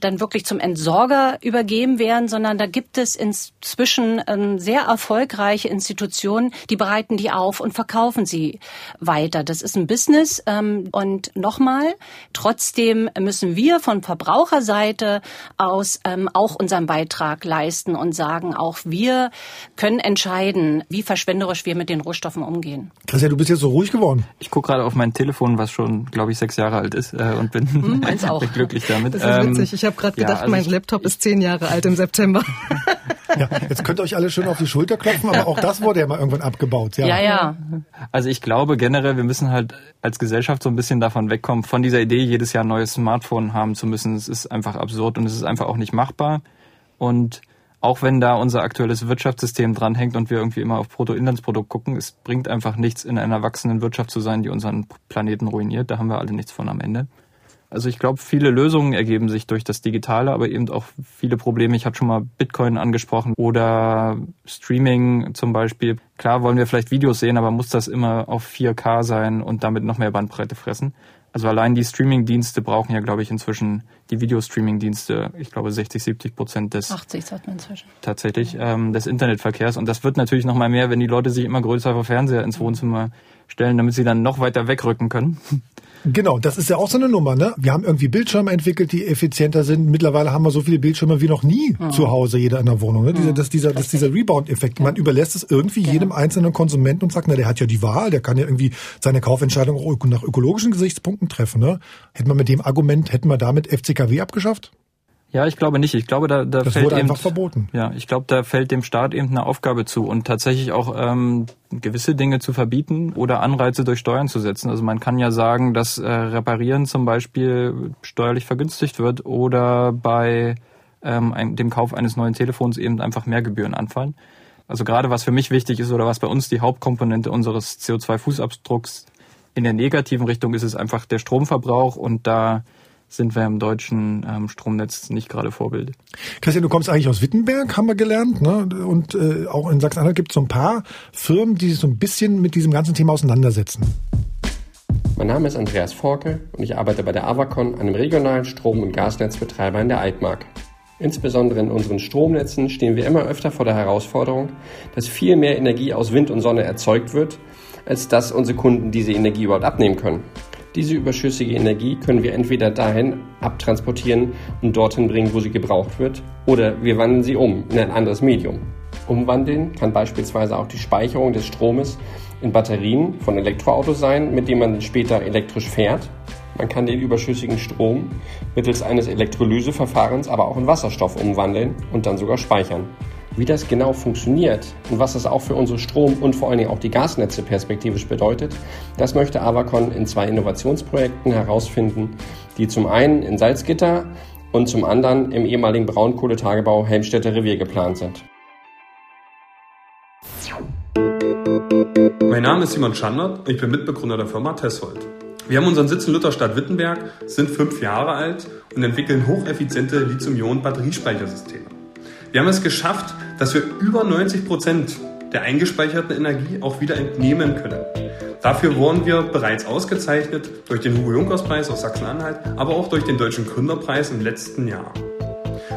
dann wirklich zum Entsorger übergeben werden, sondern da gibt es inzwischen ähm, sehr erfolgreiche Institutionen, die bereiten die auf und verkaufen sie weiter. Das ist ein Business. Ähm, und nochmal, trotzdem müssen wir von Verbraucherseite aus ähm, auch unseren Beitrag leisten und sagen, auch wir können entscheiden, wie verschwenderisch wir mit den Rohstoffen umgehen. Christian, du bist jetzt so ruhig geworden. Ich gucke gerade auf mein Telefon, was schon, glaube ich, sechs Jahre alt ist äh, und bin meins auch. glücklich damit. Das ist Ähm, witzig. Ich habe gerade ja, gedacht, also mein ich- Laptop ist zehn Jahre alt im September. Ja, jetzt könnt ihr euch alle schön auf die Schulter klopfen, aber auch das wurde ja mal irgendwann abgebaut. Ja, Ja, ja. Also ich glaube generell, wir müssen halt als Gesellschaft so ein bisschen davon wegkommen, von dieser Idee, jedes Jahr ein neues Smartphone haben zu müssen. Es ist einfach absurd und es ist einfach auch nicht machbar. Und auch wenn da unser aktuelles Wirtschaftssystem dranhängt und wir irgendwie immer auf Bruttoinlandsprodukt gucken, es bringt einfach nichts, in einer wachsenden Wirtschaft zu sein, die unseren Planeten ruiniert. Da haben wir alle nichts von am Ende. Also ich glaube, viele Lösungen ergeben sich durch das Digitale, aber eben auch viele Probleme. Ich hatte schon mal Bitcoin angesprochen oder Streaming zum Beispiel. Klar wollen wir vielleicht Videos sehen, aber muss das immer auf 4K sein und damit noch mehr Bandbreite fressen? Also allein die Streaming-Dienste brauchen ja, glaube ich, inzwischen die Videostreaming-Dienste, ich glaube 60, 70 Prozent des 80 sagt man inzwischen. tatsächlich ähm, des Internetverkehrs. Und das wird natürlich noch mal mehr, wenn die Leute sich immer größere Fernseher ins Wohnzimmer stellen, damit sie dann noch weiter wegrücken können. Genau, das ist ja auch so eine Nummer, ne? Wir haben irgendwie Bildschirme entwickelt, die effizienter sind. Mittlerweile haben wir so viele Bildschirme wie noch nie zu Hause, jeder in der Wohnung. Ne? Dieser, das, dieser, das, dieser Rebound-Effekt. Man überlässt es irgendwie jedem einzelnen Konsumenten und sagt, na, der hat ja die Wahl, der kann ja irgendwie seine Kaufentscheidung auch nach ökologischen Gesichtspunkten treffen. Ne? Hätten wir mit dem Argument, hätten wir damit FCKW abgeschafft? Ja, ich glaube nicht. Ich glaube, da, da Das fällt wurde eben, einfach verboten. Ja, ich glaube, da fällt dem Staat eben eine Aufgabe zu und tatsächlich auch ähm, gewisse Dinge zu verbieten oder Anreize durch Steuern zu setzen. Also man kann ja sagen, dass äh, Reparieren zum Beispiel steuerlich vergünstigt wird oder bei ähm, ein, dem Kauf eines neuen Telefons eben einfach mehr Gebühren anfallen. Also gerade was für mich wichtig ist oder was bei uns die Hauptkomponente unseres CO2-Fußabdrucks in der negativen Richtung ist, ist einfach der Stromverbrauch und da sind wir im deutschen ähm, Stromnetz nicht gerade Vorbild. Christian, du kommst eigentlich aus Wittenberg, haben wir gelernt. Ne? Und äh, auch in Sachsen-Anhalt gibt es so ein paar Firmen, die sich so ein bisschen mit diesem ganzen Thema auseinandersetzen. Mein Name ist Andreas Forke und ich arbeite bei der Avacon, einem regionalen Strom- und Gasnetzbetreiber in der Altmark. Insbesondere in unseren Stromnetzen stehen wir immer öfter vor der Herausforderung, dass viel mehr Energie aus Wind und Sonne erzeugt wird, als dass unsere Kunden diese Energie überhaupt abnehmen können. Diese überschüssige Energie können wir entweder dahin abtransportieren und dorthin bringen, wo sie gebraucht wird, oder wir wandeln sie um in ein anderes Medium. Umwandeln kann beispielsweise auch die Speicherung des Stromes in Batterien von Elektroautos sein, mit denen man später elektrisch fährt. Man kann den überschüssigen Strom mittels eines Elektrolyseverfahrens aber auch in Wasserstoff umwandeln und dann sogar speichern. Wie das genau funktioniert und was das auch für unsere Strom- und vor allen Dingen auch die Gasnetze perspektivisch bedeutet, das möchte Avacon in zwei Innovationsprojekten herausfinden, die zum einen in Salzgitter und zum anderen im ehemaligen Braunkohletagebau Helmstädter Revier geplant sind. Mein Name ist Simon Schandert und ich bin Mitbegründer der Firma Tessold. Wir haben unseren Sitz in Lutherstadt-Wittenberg, sind fünf Jahre alt und entwickeln hocheffiziente Lithium-Ionen-Batteriespeichersysteme. Wir haben es geschafft, dass wir über 90 Prozent der eingespeicherten Energie auch wieder entnehmen können. Dafür wurden wir bereits ausgezeichnet durch den Hugo-Junkers-Preis aus Sachsen-Anhalt, aber auch durch den Deutschen Gründerpreis im letzten Jahr.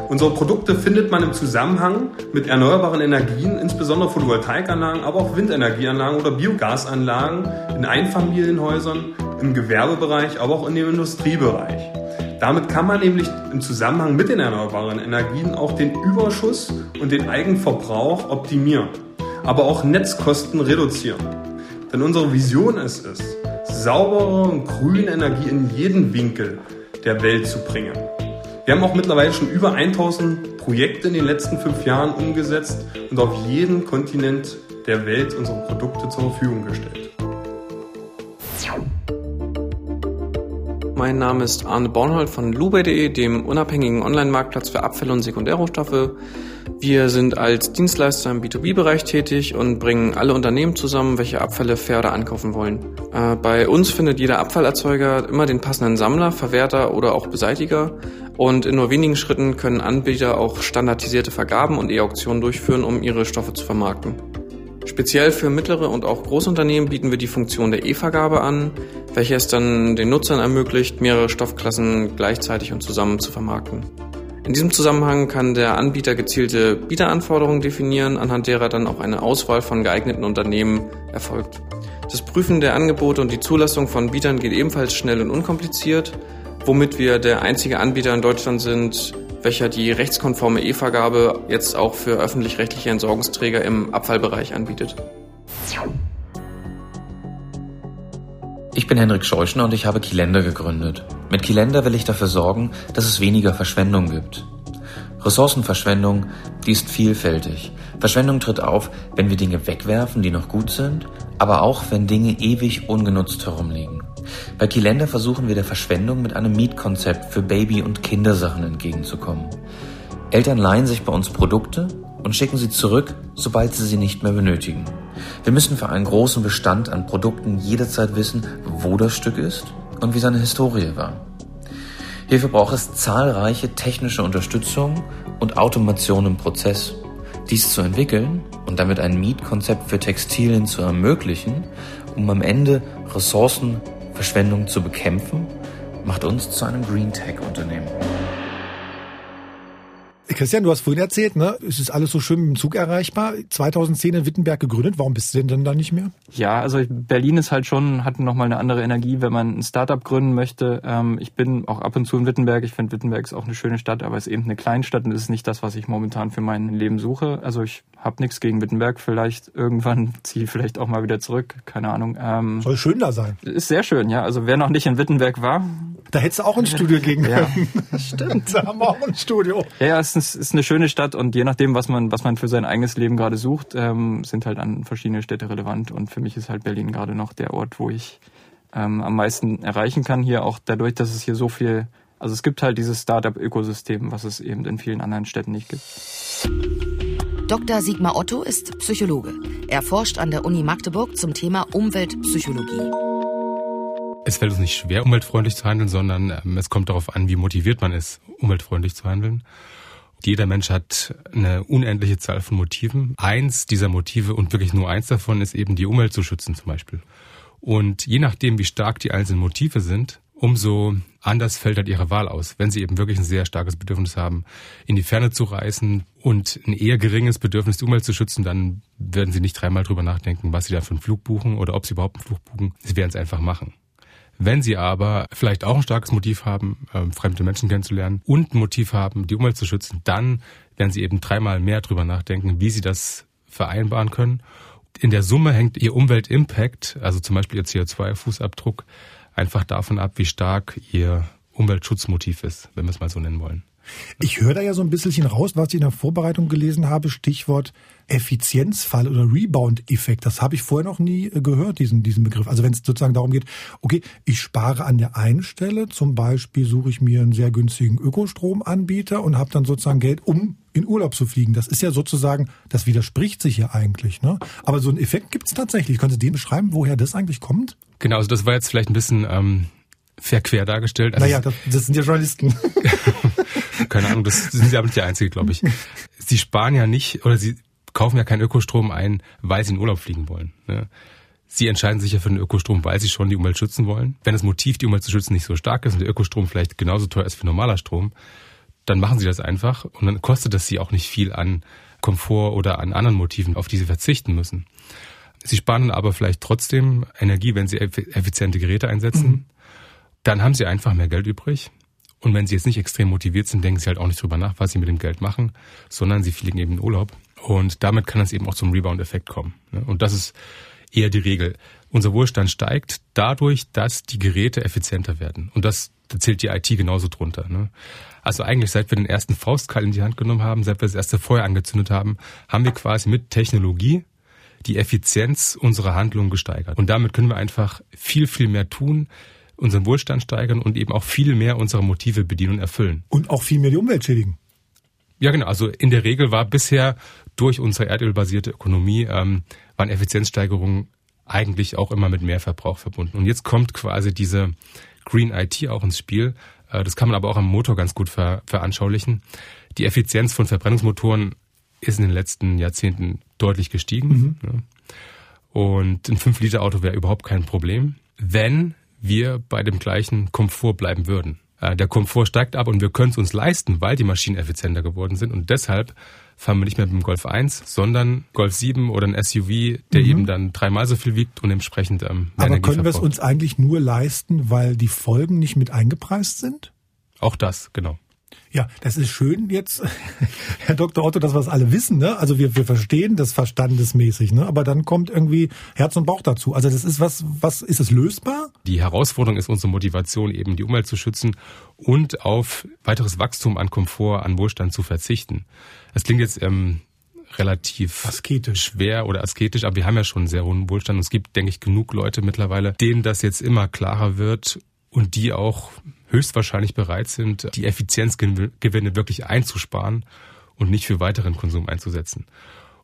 Unsere Produkte findet man im Zusammenhang mit erneuerbaren Energien, insbesondere Photovoltaikanlagen, aber auch Windenergieanlagen oder Biogasanlagen in Einfamilienhäusern, im Gewerbebereich, aber auch in dem Industriebereich. Damit kann man nämlich im Zusammenhang mit den erneuerbaren Energien auch den Überschuss und den Eigenverbrauch optimieren, aber auch Netzkosten reduzieren. Denn unsere Vision ist es, saubere und grüne Energie in jeden Winkel der Welt zu bringen. Wir haben auch mittlerweile schon über 1000 Projekte in den letzten fünf Jahren umgesetzt und auf jedem Kontinent der Welt unsere Produkte zur Verfügung gestellt. Mein Name ist Arne Bornhold von lubei.de, dem unabhängigen Online-Marktplatz für Abfälle und Sekundärrohstoffe. Wir sind als Dienstleister im B2B-Bereich tätig und bringen alle Unternehmen zusammen, welche Abfälle fair oder ankaufen wollen. Äh, bei uns findet jeder Abfallerzeuger immer den passenden Sammler, Verwerter oder auch Beseitiger und in nur wenigen Schritten können Anbieter auch standardisierte Vergaben und E-Auktionen durchführen, um ihre Stoffe zu vermarkten. Speziell für mittlere und auch Großunternehmen bieten wir die Funktion der E-Vergabe an, welche es dann den Nutzern ermöglicht, mehrere Stoffklassen gleichzeitig und zusammen zu vermarkten. In diesem Zusammenhang kann der Anbieter gezielte Bieteranforderungen definieren, anhand derer dann auch eine Auswahl von geeigneten Unternehmen erfolgt. Das Prüfen der Angebote und die Zulassung von Bietern geht ebenfalls schnell und unkompliziert, womit wir der einzige Anbieter in Deutschland sind, welcher die rechtskonforme E-Vergabe jetzt auch für öffentlich-rechtliche Entsorgungsträger im Abfallbereich anbietet. Ich bin Henrik Scheuschner und ich habe Kilender gegründet. Mit Kilender will ich dafür sorgen, dass es weniger Verschwendung gibt. Ressourcenverschwendung, die ist vielfältig. Verschwendung tritt auf, wenn wir Dinge wegwerfen, die noch gut sind, aber auch wenn Dinge ewig ungenutzt herumliegen. Bei Kilender versuchen wir der Verschwendung mit einem Mietkonzept für Baby- und Kindersachen entgegenzukommen. Eltern leihen sich bei uns Produkte und schicken sie zurück, sobald sie sie nicht mehr benötigen. Wir müssen für einen großen Bestand an Produkten jederzeit wissen, wo das Stück ist und wie seine Historie war. Hierfür braucht es zahlreiche technische Unterstützung und Automation im Prozess. Dies zu entwickeln und damit ein Mietkonzept für Textilien zu ermöglichen, um am Ende Ressourcen Verschwendung zu bekämpfen, macht uns zu einem Green Tech Unternehmen. Christian, du hast vorhin erzählt, ne? Es ist alles so schön mit dem Zug erreichbar. 2010 in Wittenberg gegründet. Warum bist du denn dann da nicht mehr? Ja, also Berlin ist halt schon, hat nochmal eine andere Energie, wenn man ein Startup gründen möchte. Ähm, ich bin auch ab und zu in Wittenberg. Ich finde Wittenberg ist auch eine schöne Stadt, aber es ist eben eine Kleinstadt und das ist nicht das, was ich momentan für mein Leben suche. Also ich habe nichts gegen Wittenberg. Vielleicht irgendwann ziehe ich vielleicht auch mal wieder zurück. Keine Ahnung. Ähm, Soll schön da sein. Ist sehr schön, ja. Also wer noch nicht in Wittenberg war. Da hättest du auch ein Studio gegen ja. Stimmt. Da haben wir auch ein Studio. Ja, ja, es ist, ist eine schöne Stadt und je nachdem, was man, was man für sein eigenes Leben gerade sucht, ähm, sind halt an verschiedene Städte relevant. Und für mich ist halt Berlin gerade noch der Ort, wo ich ähm, am meisten erreichen kann. Hier auch dadurch, dass es hier so viel, also es gibt halt dieses Startup-Ökosystem, was es eben in vielen anderen Städten nicht gibt. Dr. Sigmar Otto ist Psychologe. Er forscht an der Uni Magdeburg zum Thema Umweltpsychologie. Es fällt uns nicht schwer, umweltfreundlich zu handeln, sondern ähm, es kommt darauf an, wie motiviert man ist, umweltfreundlich zu handeln. Jeder Mensch hat eine unendliche Zahl von Motiven. Eins dieser Motive und wirklich nur eins davon ist eben die Umwelt zu schützen zum Beispiel. Und je nachdem, wie stark die einzelnen Motive sind, umso anders fällt halt ihre Wahl aus. Wenn sie eben wirklich ein sehr starkes Bedürfnis haben, in die Ferne zu reisen und ein eher geringes Bedürfnis, die Umwelt zu schützen, dann werden sie nicht dreimal drüber nachdenken, was sie da für einen Flug buchen oder ob sie überhaupt einen Flug buchen. Sie werden es einfach machen. Wenn Sie aber vielleicht auch ein starkes Motiv haben, äh, fremde Menschen kennenzulernen und ein Motiv haben, die Umwelt zu schützen, dann werden Sie eben dreimal mehr drüber nachdenken, wie Sie das vereinbaren können. In der Summe hängt Ihr Umweltimpact, also zum Beispiel Ihr CO2-Fußabdruck, einfach davon ab, wie stark Ihr Umweltschutzmotiv ist, wenn wir es mal so nennen wollen. Ich höre da ja so ein bisschen raus, was ich in der Vorbereitung gelesen habe, Stichwort Effizienzfall oder Rebound-Effekt. Das habe ich vorher noch nie äh, gehört, diesen, diesen Begriff. Also wenn es sozusagen darum geht, okay, ich spare an der einen Stelle, zum Beispiel suche ich mir einen sehr günstigen Ökostromanbieter und habe dann sozusagen Geld, um in Urlaub zu fliegen. Das ist ja sozusagen, das widerspricht sich ja eigentlich. Ne? Aber so einen Effekt gibt es tatsächlich. Können Sie den beschreiben, woher das eigentlich kommt? Genau, also das war jetzt vielleicht ein bisschen ähm, verquer dargestellt. Also naja, das, das sind ja Journalisten. Keine Ahnung, das sind sie aber nicht der Einzige, glaube ich. Sie sparen ja nicht oder sie kaufen ja keinen Ökostrom ein, weil sie in Urlaub fliegen wollen. Ne? Sie entscheiden sich ja für den Ökostrom, weil sie schon die Umwelt schützen wollen. Wenn das Motiv, die Umwelt zu schützen, nicht so stark ist und der Ökostrom vielleicht genauso teuer ist wie normaler Strom, dann machen sie das einfach und dann kostet das sie auch nicht viel an Komfort oder an anderen Motiven, auf die sie verzichten müssen. Sie sparen aber vielleicht trotzdem Energie, wenn sie effiziente Geräte einsetzen. Mhm. Dann haben sie einfach mehr Geld übrig Und wenn sie jetzt nicht extrem motiviert sind, denken sie halt auch nicht drüber nach, was sie mit dem Geld machen, sondern sie fliegen eben in Urlaub. Und damit kann es eben auch zum Rebound-Effekt kommen. Ne? Und das ist eher die Regel. Unser Wohlstand steigt dadurch, dass die Geräte effizienter werden. Und das da zählt die IT genauso drunter. Ne? Also eigentlich seit wir den ersten Faustkeil in die Hand genommen haben, seit wir das erste Feuer angezündet haben, haben wir quasi mit Technologie die Effizienz unserer Handlungen gesteigert. Und damit können wir einfach viel, viel mehr tun, unseren Wohlstand steigern und eben auch viel mehr unsere Motive bedienen und erfüllen. Und auch viel mehr die Umwelt schädigen. Ja, genau. Also in der Regel war bisher durch unsere erdölbasierte Ökonomie ähm, waren Effizienzsteigerungen eigentlich auch immer mit Mehrverbrauch verbunden. Und jetzt kommt quasi diese Green IT auch ins Spiel. Äh, das kann man aber auch am Motor ganz gut ver veranschaulichen. Die Effizienz von Verbrennungsmotoren ist in den letzten Jahrzehnten deutlich gestiegen. Mhm. Und ein 5-Liter-Auto wäre überhaupt kein Problem, wenn wir bei dem gleichen Komfort bleiben würden. Äh, der Komfort steigt ab und wir können es uns leisten, weil die Maschinen effizienter geworden sind. Und deshalb fahren wir nicht mehr mit dem Golf 1, sondern Golf 7 oder ein SUV, der mhm. eben dann dreimal so viel wiegt und entsprechend ähm, Aber können wir es uns eigentlich nur leisten, weil die Folgen nicht mit eingepreist sind? Auch das, genau. Ja, das ist schön jetzt, Herr Dr. Otto, dass wir es alle wissen. Ne? Also wir, wir verstehen das verstandesmäßig, ne? aber dann kommt irgendwie Herz und Bauch dazu. Also das ist was, was ist es lösbar? Die Herausforderung ist unsere Motivation, eben die Umwelt zu schützen und auf weiteres Wachstum an Komfort, an Wohlstand zu verzichten. Das klingt jetzt ähm, relativ asketisch. schwer oder asketisch, aber wir haben ja schon einen sehr hohen Wohlstand und es gibt, denke ich, genug Leute mittlerweile, denen das jetzt immer klarer wird und die auch höchstwahrscheinlich bereit sind, die Effizienzgewinne wirklich einzusparen und nicht für weiteren Konsum einzusetzen.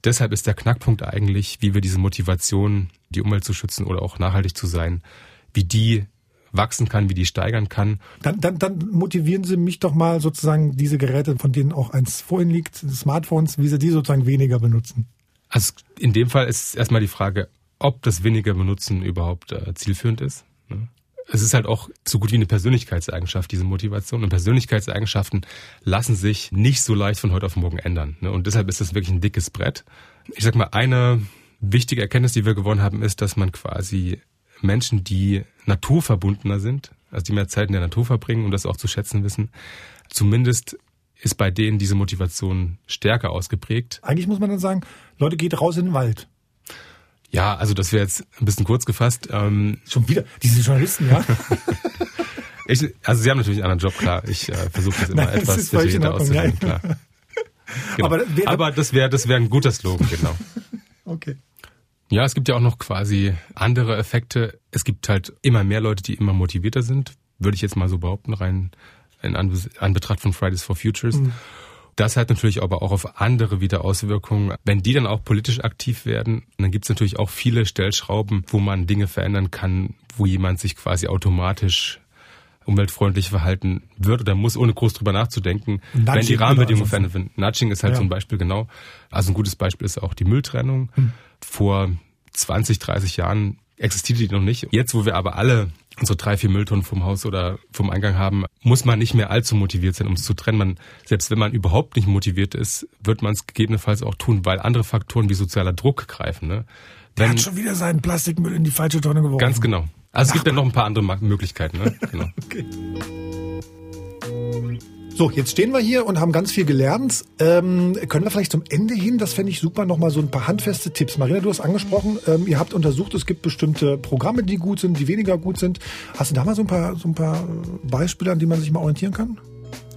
Deshalb ist der Knackpunkt eigentlich, wie wir diese Motivation, die Umwelt zu schützen oder auch nachhaltig zu sein, wie die wachsen kann, wie die steigern kann. Dann, dann, dann motivieren Sie mich doch mal sozusagen diese Geräte, von denen auch eins vorhin liegt, Smartphones, wie Sie die sozusagen weniger benutzen. Also in dem Fall ist erstmal die Frage, ob das weniger benutzen überhaupt äh, zielführend ist. Es ist halt auch so gut wie eine Persönlichkeitseigenschaft, diese Motivation. Und Persönlichkeitseigenschaften lassen sich nicht so leicht von heute auf morgen ändern. Ne? Und deshalb ist das wirklich ein dickes Brett. Ich sag mal, eine wichtige Erkenntnis, die wir gewonnen haben, ist, dass man quasi Menschen, die naturverbundener sind, also die mehr Zeit in der Natur verbringen und das auch zu schätzen wissen, zumindest ist bei denen diese Motivation stärker ausgeprägt. Eigentlich muss man dann sagen, Leute, geht raus in den Wald. Ja, also das wäre jetzt ein bisschen kurz gefasst. Ähm, Schon wieder, diese Journalisten, ja. ich, also Sie haben natürlich einen anderen Job, klar. Ich äh, versuche das immer Nein, etwas detaillierter auszudrücken, klar. Genau. Aber, wär, Aber das wäre das wäre ein guter Slogan, genau. okay. Ja, es gibt ja auch noch quasi andere Effekte. Es gibt halt immer mehr Leute, die immer motivierter sind, würde ich jetzt mal so behaupten, rein in Anbetracht von Fridays for Futures. Mhm. Das hat natürlich aber auch auf andere wieder Auswirkungen. Wenn die dann auch politisch aktiv werden, dann gibt es natürlich auch viele Stellschrauben, wo man Dinge verändern kann, wo jemand sich quasi automatisch umweltfreundlich verhalten wird oder muss, ohne groß drüber nachzudenken, Nudging wenn die Rahmenbedingungen verändert werden. Nudging ist halt ja. so ein Beispiel, genau. Also ein gutes Beispiel ist auch die Mülltrennung. Hm. Vor 20, 30 Jahren existierte die noch nicht. Jetzt, wo wir aber alle unsere drei, vier Mülltonnen vom Haus oder vom Eingang haben, muss man nicht mehr allzu motiviert sein, um es zu trennen. Man, selbst wenn man überhaupt nicht motiviert ist, wird man es gegebenenfalls auch tun, weil andere Faktoren wie sozialer Druck greifen. Ne? Wenn, Der hat schon wieder seinen Plastikmüll in die falsche Tonne geworfen. Ganz genau. Also es gibt ja noch ein paar andere Möglichkeiten. Ne? Genau. okay. So, jetzt stehen wir hier und haben ganz viel gelernt. Ähm, können wir vielleicht zum Ende hin, das fände ich super, nochmal so ein paar handfeste Tipps. Marina, du hast angesprochen, ähm, ihr habt untersucht, es gibt bestimmte Programme, die gut sind, die weniger gut sind. Hast du da mal so ein paar, so ein paar Beispiele, an die man sich mal orientieren kann?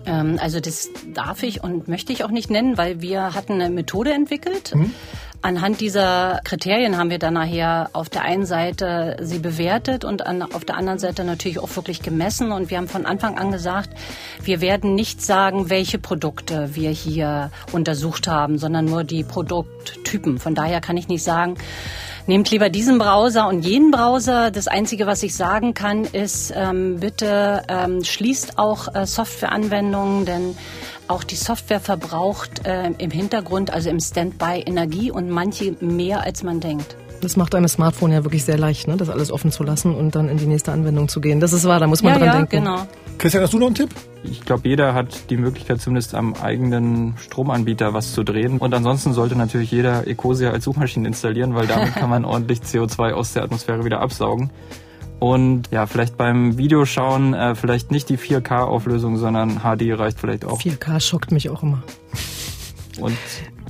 Ähm, also das darf ich und möchte ich auch nicht nennen, weil wir hatten eine Methode entwickelt. Mhm. Anhand dieser Kriterien haben wir dann nachher auf der einen Seite sie bewertet und an, auf der anderen Seite natürlich auch wirklich gemessen. Und wir haben von Anfang an gesagt, wir werden nicht sagen, welche Produkte wir hier untersucht haben, sondern nur die Produkttypen. Von daher kann ich nicht sagen, Nehmt lieber diesen Browser und jenen Browser. Das Einzige, was ich sagen kann, ist, ähm, bitte ähm, schließt auch äh, Softwareanwendungen, denn auch die Software verbraucht äh, im Hintergrund, also im Standby, Energie und manche mehr, als man denkt. Das macht einem Smartphone ja wirklich sehr leicht, ne? das alles offen zu lassen und dann in die nächste Anwendung zu gehen. Das ist wahr, da muss man ja, dran ja, denken. Genau. Christian, hast du noch einen Tipp? Ich glaube, jeder hat die Möglichkeit, zumindest am eigenen Stromanbieter was zu drehen. Und ansonsten sollte natürlich jeder Ecosia als Suchmaschine installieren, weil damit kann man ordentlich CO2 aus der Atmosphäre wieder absaugen. Und ja, vielleicht beim Videoschauen äh, vielleicht nicht die 4K-Auflösung, sondern HD reicht vielleicht auch. 4K schockt mich auch immer. Und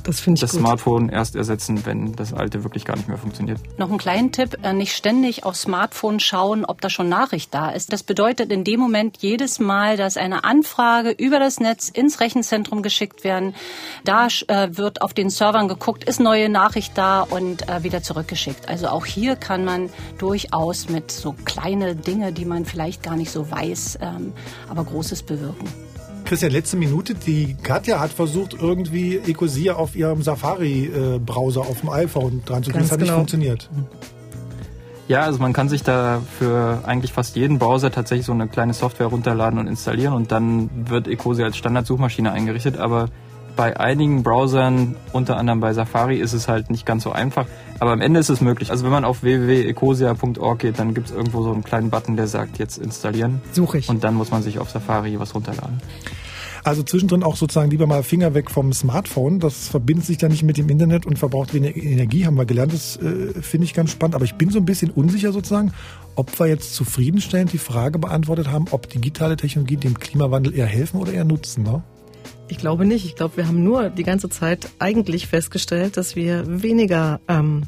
das finde ich das gut. Smartphone erst ersetzen, wenn das alte wirklich gar nicht mehr funktioniert. Noch einen kleinen Tipp, äh, nicht ständig aufs Smartphone schauen, ob da schon Nachricht da ist. Das bedeutet in dem Moment jedes Mal, dass eine Anfrage über das Netz ins Rechenzentrum geschickt werden. Da äh, wird auf den Servern geguckt, ist neue Nachricht da und äh, wieder zurückgeschickt. Also auch hier kann man durchaus mit so kleine Dinge, die man vielleicht gar nicht so weiß, ähm, aber Großes bewirken. Christian, letzte Minute. Die Katja hat versucht, irgendwie Ecosia auf ihrem Safari-Browser auf dem iPhone dran zu kriegen. Das hat genau. nicht funktioniert. Ja, also man kann sich da für eigentlich fast jeden Browser tatsächlich so eine kleine Software runterladen und installieren und dann wird Ecosia als Standardsuchmaschine eingerichtet. Aber bei einigen Browsern, unter anderem bei Safari, ist es halt nicht ganz so einfach. Aber am Ende ist es möglich. Also wenn man auf www.ecosia.org geht, dann gibt es irgendwo so einen kleinen Button, der sagt, jetzt installieren. Suche ich. Und dann muss man sich auf Safari was runterladen. Also zwischendrin auch sozusagen lieber mal Finger weg vom Smartphone. Das verbindet sich dann nicht mit dem Internet und verbraucht weniger Energie, haben wir gelernt. Das äh, finde ich ganz spannend. Aber ich bin so ein bisschen unsicher sozusagen, ob wir jetzt zufriedenstellend die Frage beantwortet haben, ob digitale Technologien dem Klimawandel eher helfen oder eher nutzen. Ne? Ich glaube nicht. Ich glaube, wir haben nur die ganze Zeit eigentlich festgestellt, dass wir weniger ähm,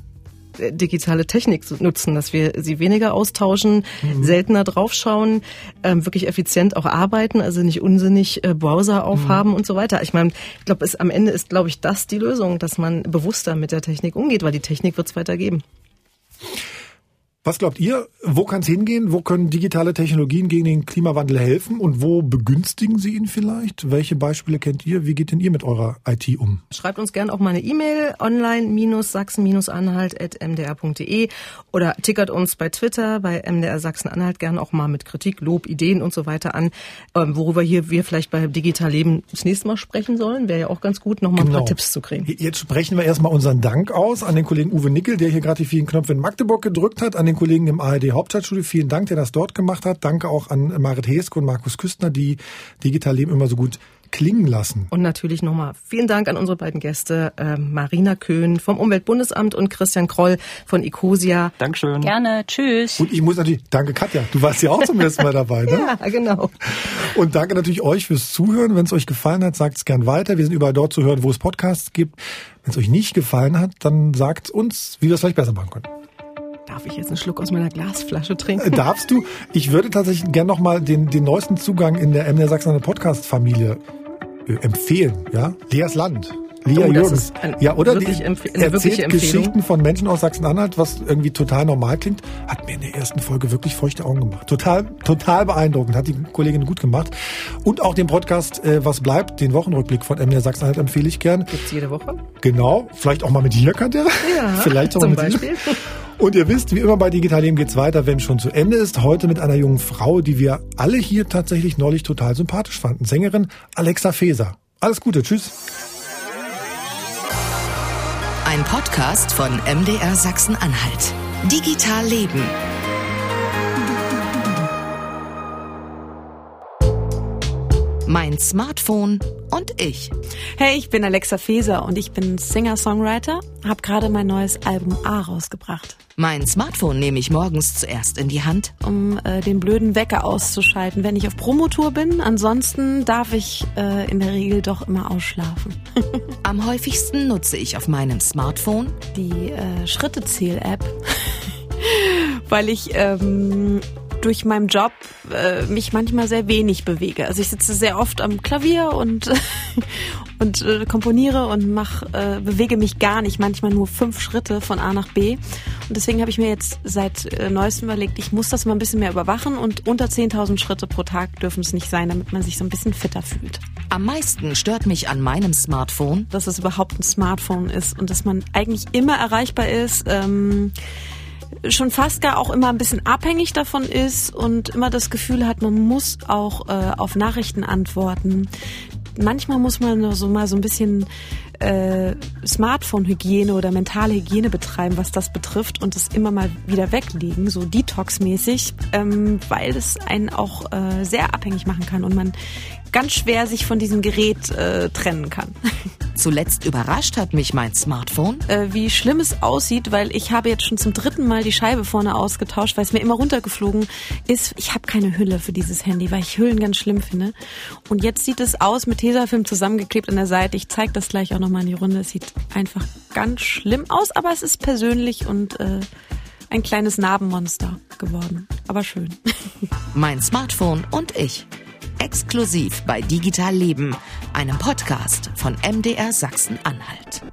digitale Technik nutzen, dass wir sie weniger austauschen, mhm. seltener draufschauen, ähm, wirklich effizient auch arbeiten, also nicht unsinnig äh, Browser aufhaben mhm. und so weiter. Ich meine, ich glaube, am Ende ist, glaube ich, das die Lösung, dass man bewusster mit der Technik umgeht, weil die Technik wird es weitergeben. Was glaubt ihr, wo kann es hingehen? Wo können digitale Technologien gegen den Klimawandel helfen und wo begünstigen sie ihn vielleicht? Welche Beispiele kennt ihr? Wie geht denn ihr mit eurer IT um? Schreibt uns gerne auch mal eine E-Mail online-sachsen-anhalt.mdr.de oder tickert uns bei Twitter bei MDR Sachsen-Anhalt gerne auch mal mit Kritik, Lob, Ideen und so weiter an, ähm, worüber hier wir vielleicht bei Digital Leben das nächste Mal sprechen sollen. Wäre ja auch ganz gut, nochmal genau. ein paar Tipps zu kriegen. Jetzt sprechen wir erstmal unseren Dank aus an den Kollegen Uwe Nickel, der hier gerade die vielen Knöpfe in Magdeburg gedrückt hat, an den Kollegen im ARD Hauptstadtstudio. Vielen Dank, der das dort gemacht hat. Danke auch an Marit Heske und Markus Küstner, die Digital Leben immer so gut klingen lassen. Und natürlich nochmal vielen Dank an unsere beiden Gäste, äh, Marina Köhn vom Umweltbundesamt und Christian Kroll von Ecosia. Dankeschön. Gerne, tschüss. Und ich muss natürlich, danke Katja, du warst ja auch zum ersten Mal dabei. Ne? ja, genau. Und danke natürlich euch fürs Zuhören. Wenn es euch gefallen hat, sagt es gern weiter. Wir sind überall dort zu hören, wo es Podcasts gibt. Wenn es euch nicht gefallen hat, dann sagt uns, wie wir es vielleicht besser machen können. Darf ich jetzt einen Schluck aus meiner Glasflasche trinken? Darfst du? Ich würde tatsächlich gerne nochmal den, den neuesten Zugang in der MDR Sachsen Podcast-Familie äh, empfehlen. Ja? Leas Land. Lea oh, Jürgens. ja, oder die erzählt Geschichten von Menschen aus Sachsen-Anhalt, was irgendwie total normal klingt, hat mir in der ersten Folge wirklich feuchte Augen gemacht. Total, total beeindruckend, hat die Kollegin gut gemacht. Und auch den Podcast äh, Was bleibt, den Wochenrückblick von MDR Sachsen-Anhalt empfehle ich gern. Gibt's jede Woche? Genau, vielleicht auch mal mit dir, Katja. Ja, vielleicht auch zum mit Beispiel. Dir. Und ihr wisst, wie immer bei Digital Leben geht's weiter, wenn schon zu Ende ist. Heute mit einer jungen Frau, die wir alle hier tatsächlich neulich total sympathisch fanden. Sängerin Alexa Feser. Alles Gute, tschüss. Ein Podcast von MDR Sachsen-Anhalt. Digital Leben. Mein Smartphone und ich. Hey, ich bin Alexa Feser und ich bin Singer-Songwriter, habe gerade mein neues Album A rausgebracht. Mein Smartphone nehme ich morgens zuerst in die Hand, um äh, den blöden Wecker auszuschalten, wenn ich auf Promotour bin. Ansonsten darf ich äh, in der Regel doch immer ausschlafen. Am häufigsten nutze ich auf meinem Smartphone die äh, Schrittezähl-App, weil ich ähm, durch meinen Job äh, mich manchmal sehr wenig bewege. Also ich sitze sehr oft am Klavier und und äh, komponiere und mach, äh, bewege mich gar nicht, manchmal nur fünf Schritte von A nach B. Und deswegen habe ich mir jetzt seit äh, neuestem überlegt, ich muss das mal ein bisschen mehr überwachen und unter 10.000 Schritte pro Tag dürfen es nicht sein, damit man sich so ein bisschen fitter fühlt. Am meisten stört mich an meinem Smartphone, dass es überhaupt ein Smartphone ist und dass man eigentlich immer erreichbar ist. Ähm, schon fast gar auch immer ein bisschen abhängig davon ist und immer das Gefühl hat, man muss auch äh, auf Nachrichten antworten. Manchmal muss man so mal so ein bisschen äh, Smartphone-Hygiene oder mentale Hygiene betreiben, was das betrifft und es immer mal wieder weglegen, so Detox-mäßig, ähm, weil es einen auch äh, sehr abhängig machen kann und man ganz schwer sich von diesem Gerät äh, trennen kann. Zuletzt überrascht hat mich mein Smartphone. Äh, wie schlimm es aussieht, weil ich habe jetzt schon zum dritten Mal die Scheibe vorne ausgetauscht, weil es mir immer runtergeflogen ist. Ich habe keine Hülle für dieses Handy, weil ich Hüllen ganz schlimm finde. Und jetzt sieht es aus mit Tesafilm zusammengeklebt an der Seite. Ich zeige das gleich auch nochmal in die Runde. Es sieht einfach ganz schlimm aus, aber es ist persönlich und äh, ein kleines Narbenmonster geworden. Aber schön. Mein Smartphone und ich. Exklusiv bei Digital Leben, einem Podcast von MDR Sachsen-Anhalt.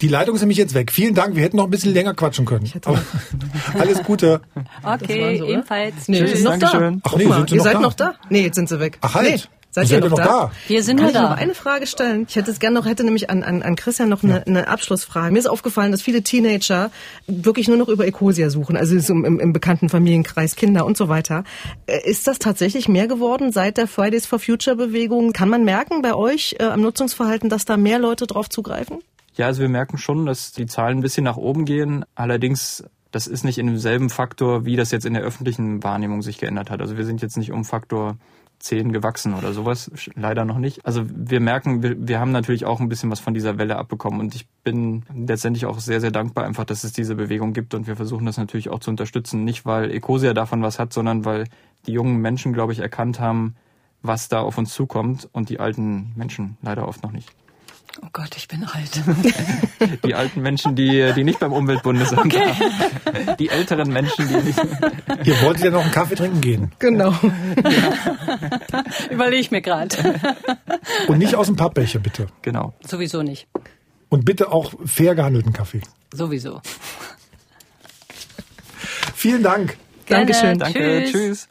Die Leitung ist nämlich jetzt weg. Vielen Dank. Wir hätten noch ein bisschen länger quatschen können. Aber alles Gute. Okay, so, ebenfalls. Nee, Tschüss. noch da. Ach nee, mal, sind Sie ihr noch seid da? noch da? Nee, jetzt sind sie weg. Ach halt. Nee. Seid ihr noch, da? Wir sind Kann nur ich noch da. eine Frage stellen? Ich hätte es gerne noch, hätte nämlich an, an, an Christian noch eine, eine Abschlussfrage. Mir ist aufgefallen, dass viele Teenager wirklich nur noch über Ecosia suchen, also so im, im bekannten Familienkreis, Kinder und so weiter. Äh, Ist das tatsächlich mehr geworden seit der Fridays for Future Bewegung? Kann man merken bei euch äh, am Nutzungsverhalten, dass da mehr Leute drauf zugreifen? Ja, also wir merken schon, dass die Zahlen ein bisschen nach oben gehen. Allerdings, das ist nicht in demselben Faktor, wie das jetzt in der öffentlichen Wahrnehmung sich geändert hat. Also wir sind jetzt nicht um Faktor 10 gewachsen oder sowas. Leider noch nicht. Also wir merken, wir, wir haben natürlich auch ein bisschen was von dieser Welle abbekommen. Und ich bin letztendlich auch sehr, sehr dankbar einfach, dass es diese Bewegung gibt. Und wir versuchen das natürlich auch zu unterstützen. Nicht, weil Ecosia davon was hat, sondern weil die jungen Menschen, glaube ich, erkannt haben, was da auf uns zukommt und die alten Menschen leider oft noch nicht. Oh Gott, ich bin alt. Die alten Menschen, die, die nicht beim Umweltbundesamt Okay. waren. Die älteren Menschen, die nicht. Ihr wolltet ja noch einen Kaffee trinken gehen. Genau. Überlege ich mir gerade. Und nicht aus dem Pappbecher, bitte. Genau. Sowieso nicht. Und bitte auch fair gehandelten Kaffee. Sowieso. Vielen Dank. Dankeschön. Danke. Tschüss. Tschüss.